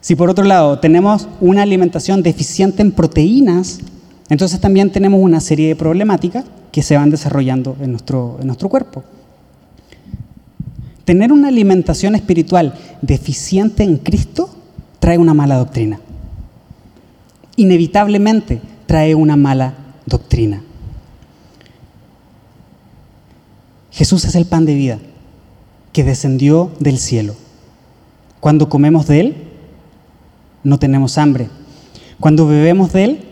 Si por otro lado tenemos una alimentación deficiente en proteínas, entonces también tenemos una serie de problemáticas que se van desarrollando en nuestro, en nuestro cuerpo. Tener una alimentación espiritual deficiente en Cristo trae una mala doctrina. Inevitablemente trae una mala doctrina. Jesús es el pan de vida que descendió del cielo. Cuando comemos de Él, no tenemos hambre. Cuando bebemos de Él,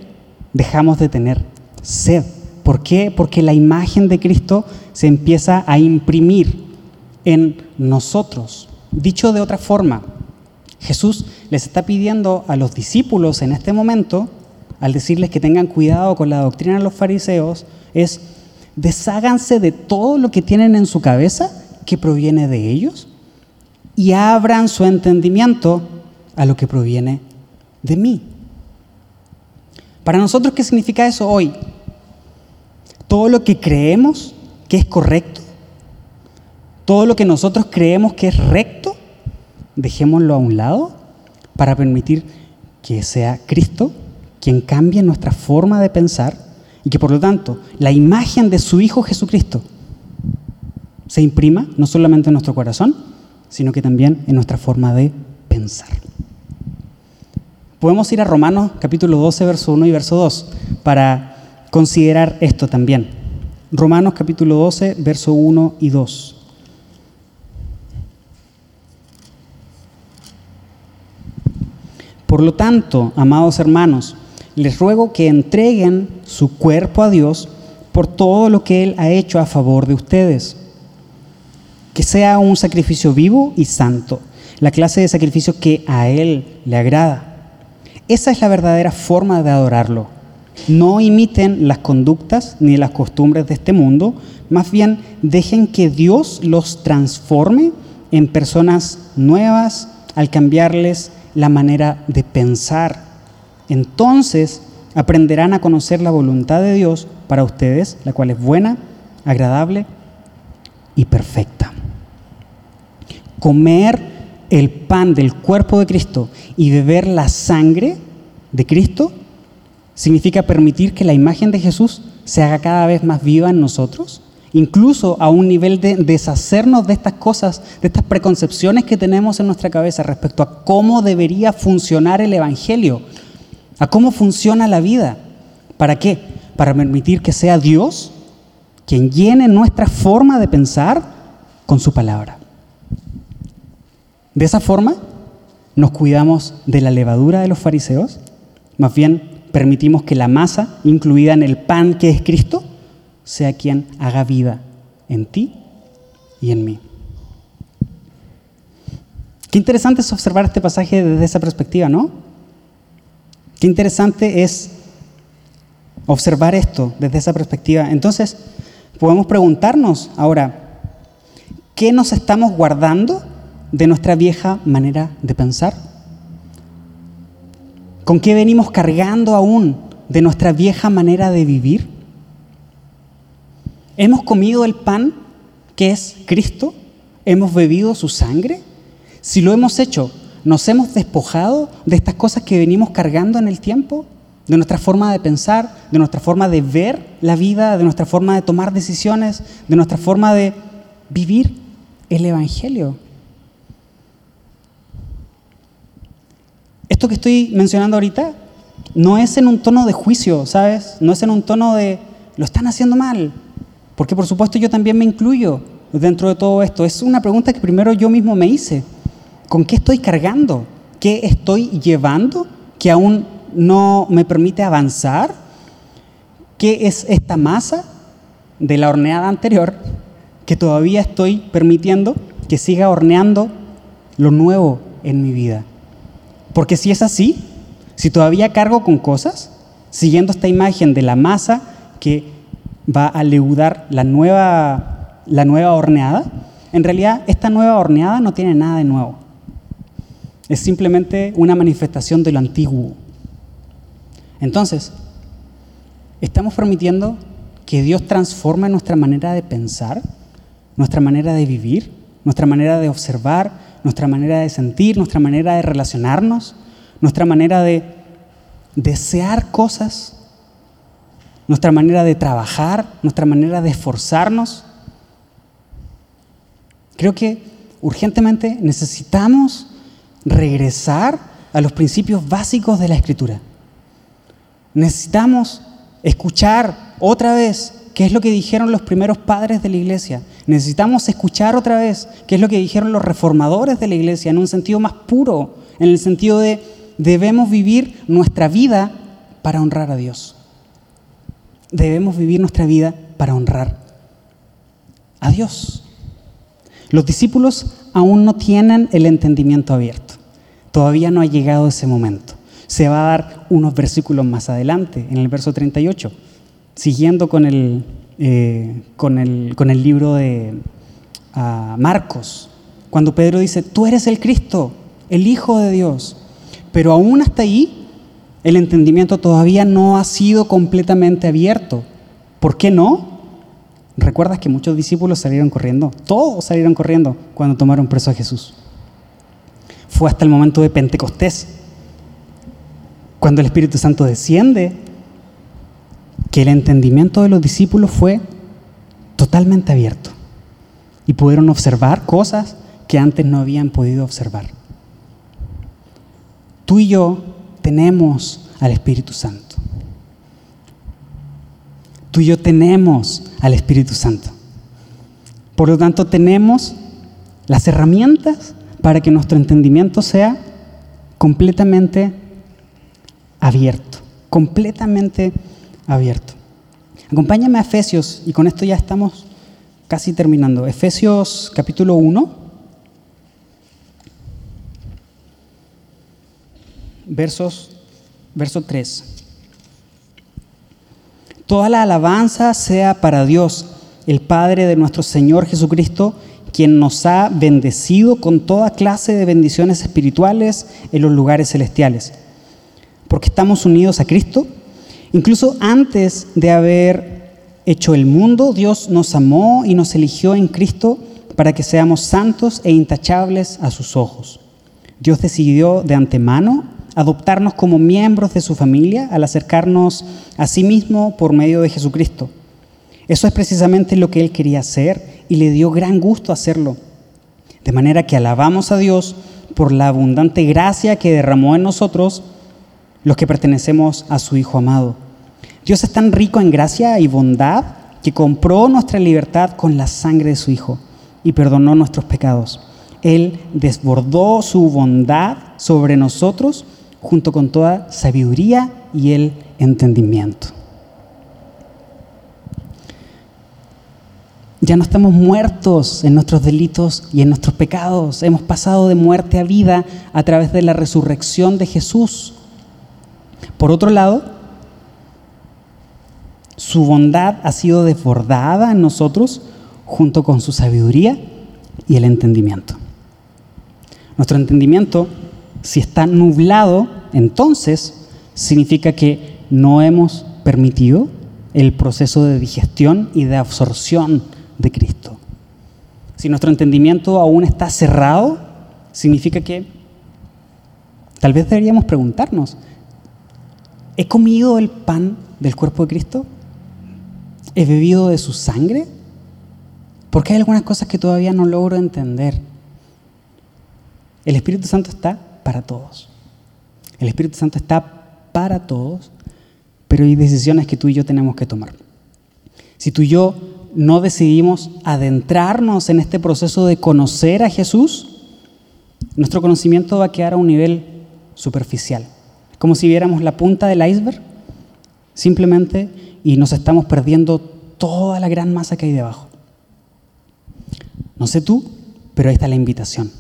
dejamos de tener sed. ¿Por qué? Porque la imagen de Cristo se empieza a imprimir en nosotros. Dicho de otra forma, Jesús les está pidiendo a los discípulos en este momento, al decirles que tengan cuidado con la doctrina de los fariseos, es desháganse de todo lo que tienen en su cabeza que proviene de ellos y abran su entendimiento a lo que proviene de mí. Para nosotros, ¿qué significa eso hoy? Todo lo que creemos que es correcto, Todo lo que nosotros creemos que es recto, dejémoslo a un lado para permitir que sea Cristo quien cambie nuestra forma de pensar y que por lo tanto la imagen de su Hijo Jesucristo se imprima no solamente en nuestro corazón, sino que también en nuestra forma de pensar. Podemos ir a Romanos capítulo 12, verso 1 y verso 2 para considerar esto también. Romanos capítulo 12, verso 1 y 2. Por lo tanto, amados hermanos, les ruego que entreguen su cuerpo a Dios por todo lo que Él ha hecho a favor de ustedes. Que sea un sacrificio vivo y santo, la clase de sacrificio que a Él le agrada. Esa es la verdadera forma de adorarlo. No imiten las conductas ni las costumbres de este mundo, más bien dejen que Dios los transforme en personas nuevas al cambiarles la manera de pensar entonces aprenderán a conocer la voluntad de Dios para ustedes, la cual es buena, agradable y perfecta. Comer el pan del cuerpo de Cristo y beber la sangre de Cristo significa permitir que la imagen de Jesús se haga cada vez más viva en nosotros, incluso a un nivel de deshacernos de estas cosas, de estas preconcepciones que tenemos en nuestra cabeza respecto a cómo debería funcionar el Evangelio a cómo funciona la vida. ¿Para qué? Para permitir que sea Dios quien llene nuestra forma de pensar con su palabra. De esa forma, nos cuidamos de la levadura de los fariseos, más bien permitimos que la masa, incluida en el pan que es Cristo, sea quien haga vida en ti y en mí. Qué interesante es observar este pasaje desde esa perspectiva, ¿no? Qué interesante es observar esto desde esa perspectiva. Entonces, podemos preguntarnos ahora, ¿qué nos estamos guardando de nuestra vieja manera de pensar? ¿Con qué venimos cargando aún de nuestra vieja manera de vivir? ¿Hemos comido el pan que es Cristo? ¿Hemos bebido su sangre? Si lo hemos hecho, ¿Nos hemos despojado de estas cosas que venimos cargando en el tiempo? De nuestra forma de pensar, de nuestra forma de ver la vida, de nuestra forma de tomar decisiones, de nuestra forma de vivir el Evangelio. Esto que estoy mencionando ahorita no es en un tono de juicio, ¿sabes? No es en un tono de lo están haciendo mal, porque por supuesto yo también me incluyo dentro de todo esto. Es una pregunta que primero yo mismo me hice. ¿Con qué estoy cargando? ¿Qué estoy llevando que aún no me permite avanzar? ¿Qué es esta masa de la horneada anterior que todavía estoy permitiendo que siga horneando lo nuevo en mi vida? Porque si es así, si todavía cargo con cosas, siguiendo esta imagen de la masa que va a leudar la nueva, la nueva horneada, en realidad esta nueva horneada no tiene nada de nuevo es simplemente una manifestación de lo antiguo. Entonces, estamos permitiendo que Dios transforme nuestra manera de pensar, nuestra manera de vivir, nuestra manera de observar, nuestra manera de sentir, nuestra manera de relacionarnos, nuestra manera de desear cosas, nuestra manera de trabajar, nuestra manera de esforzarnos. Creo que urgentemente necesitamos regresar a los principios básicos de la escritura. Necesitamos escuchar otra vez qué es lo que dijeron los primeros padres de la iglesia. Necesitamos escuchar otra vez qué es lo que dijeron los reformadores de la iglesia en un sentido más puro, en el sentido de debemos vivir nuestra vida para honrar a Dios. Debemos vivir nuestra vida para honrar a Dios. Los discípulos aún no tienen el entendimiento abierto. Todavía no ha llegado ese momento. Se va a dar unos versículos más adelante, en el verso 38, siguiendo con el, eh, con el, con el libro de ah, Marcos, cuando Pedro dice, tú eres el Cristo, el Hijo de Dios. Pero aún hasta ahí, el entendimiento todavía no ha sido completamente abierto. ¿Por qué no? ¿Recuerdas que muchos discípulos salieron corriendo? Todos salieron corriendo cuando tomaron preso a Jesús. Fue hasta el momento de Pentecostés, cuando el Espíritu Santo desciende, que el entendimiento de los discípulos fue totalmente abierto y pudieron observar cosas que antes no habían podido observar. Tú y yo tenemos al Espíritu Santo. Tú y yo tenemos al Espíritu Santo. Por lo tanto, tenemos las herramientas para que nuestro entendimiento sea completamente abierto, completamente abierto. Acompáñame a Efesios, y con esto ya estamos casi terminando. Efesios capítulo 1, versos, verso 3. Toda la alabanza sea para Dios, el Padre de nuestro Señor Jesucristo, quien nos ha bendecido con toda clase de bendiciones espirituales en los lugares celestiales. Porque estamos unidos a Cristo. Incluso antes de haber hecho el mundo, Dios nos amó y nos eligió en Cristo para que seamos santos e intachables a sus ojos. Dios decidió de antemano adoptarnos como miembros de su familia al acercarnos a sí mismo por medio de Jesucristo. Eso es precisamente lo que Él quería hacer y le dio gran gusto hacerlo. De manera que alabamos a Dios por la abundante gracia que derramó en nosotros los que pertenecemos a su Hijo amado. Dios es tan rico en gracia y bondad que compró nuestra libertad con la sangre de su Hijo y perdonó nuestros pecados. Él desbordó su bondad sobre nosotros junto con toda sabiduría y el entendimiento. Ya no estamos muertos en nuestros delitos y en nuestros pecados. Hemos pasado de muerte a vida a través de la resurrección de Jesús. Por otro lado, su bondad ha sido desbordada en nosotros junto con su sabiduría y el entendimiento. Nuestro entendimiento si está nublado, entonces significa que no hemos permitido el proceso de digestión y de absorción de Cristo. Si nuestro entendimiento aún está cerrado, significa que tal vez deberíamos preguntarnos, ¿he comido el pan del cuerpo de Cristo? ¿He bebido de su sangre? Porque hay algunas cosas que todavía no logro entender. El Espíritu Santo está para todos. El Espíritu Santo está para todos, pero hay decisiones que tú y yo tenemos que tomar. Si tú y yo no decidimos adentrarnos en este proceso de conocer a Jesús, nuestro conocimiento va a quedar a un nivel superficial. Como si viéramos la punta del iceberg, simplemente, y nos estamos perdiendo toda la gran masa que hay debajo. No sé tú, pero ahí está la invitación.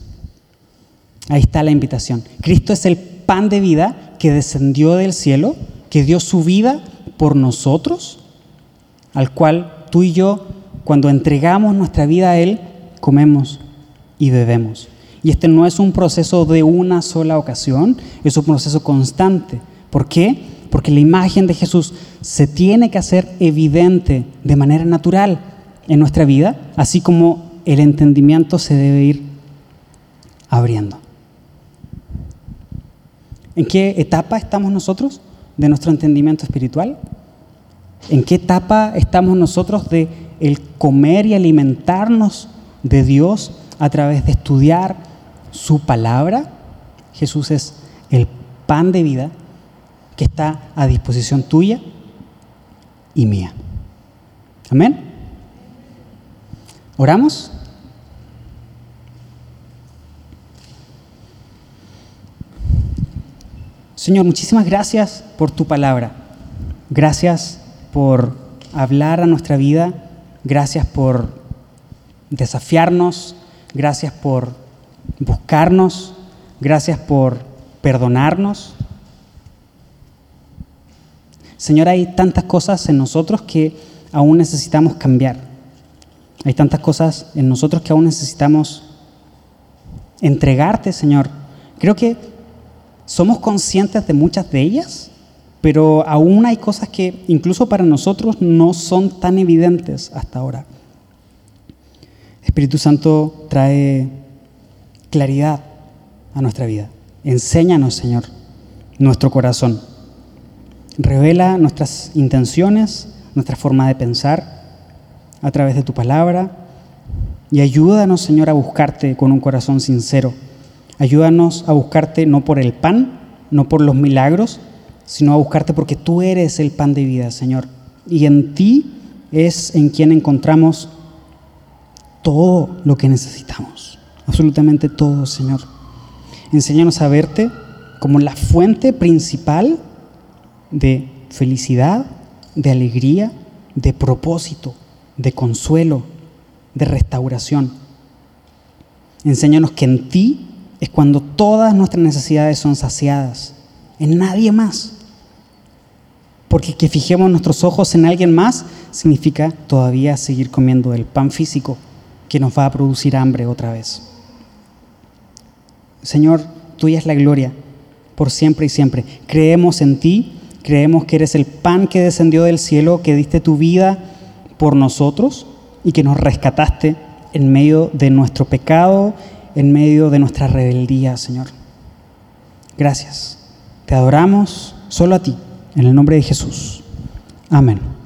Ahí está la invitación. Cristo es el pan de vida que descendió del cielo, que dio su vida por nosotros, al cual tú y yo, cuando entregamos nuestra vida a Él, comemos y bebemos. Y este no es un proceso de una sola ocasión, es un proceso constante. ¿Por qué? Porque la imagen de Jesús se tiene que hacer evidente de manera natural en nuestra vida, así como el entendimiento se debe ir abriendo. ¿En qué etapa estamos nosotros de nuestro entendimiento espiritual? ¿En qué etapa estamos nosotros de el comer y alimentarnos de Dios a través de estudiar su palabra? Jesús es el pan de vida que está a disposición tuya y mía. Amén. ¿Oramos? Señor, muchísimas gracias por tu palabra. Gracias por hablar a nuestra vida. Gracias por desafiarnos. Gracias por buscarnos. Gracias por perdonarnos. Señor, hay tantas cosas en nosotros que aún necesitamos cambiar. Hay tantas cosas en nosotros que aún necesitamos entregarte, Señor. Creo que ¿Somos conscientes de muchas de ellas? pero aún hay cosas que incluso para nosotros no son tan evidentes hasta ahora. Espíritu Santo trae claridad a nuestra vida. Enséñanos, Señor, nuestro corazón. Revela nuestras intenciones, nuestra forma de pensar a través de tu palabra y ayúdanos, Señor, a buscarte con un corazón sincero. Ayúdanos a buscarte no por el pan, no por los milagros, sino a buscarte porque tú eres el pan de vida, Señor. Y en ti es en quien encontramos todo lo que necesitamos, absolutamente todo, Señor. Enséñanos a verte como la fuente principal de felicidad, de alegría, de propósito, de consuelo, de restauración. Enséñanos que en ti es cuando todas nuestras necesidades son saciadas, en nadie más. Porque que fijemos nuestros ojos en alguien más significa todavía seguir comiendo el pan físico que nos va a producir hambre otra vez. Señor, tuya es la gloria por siempre y siempre. Creemos en ti, creemos que eres el pan que descendió del cielo, que diste tu vida por nosotros y que nos rescataste en medio de nuestro pecado, en medio de nuestra rebeldía, Señor. Gracias. Te adoramos solo a ti. En el nombre de Jesús. Amén.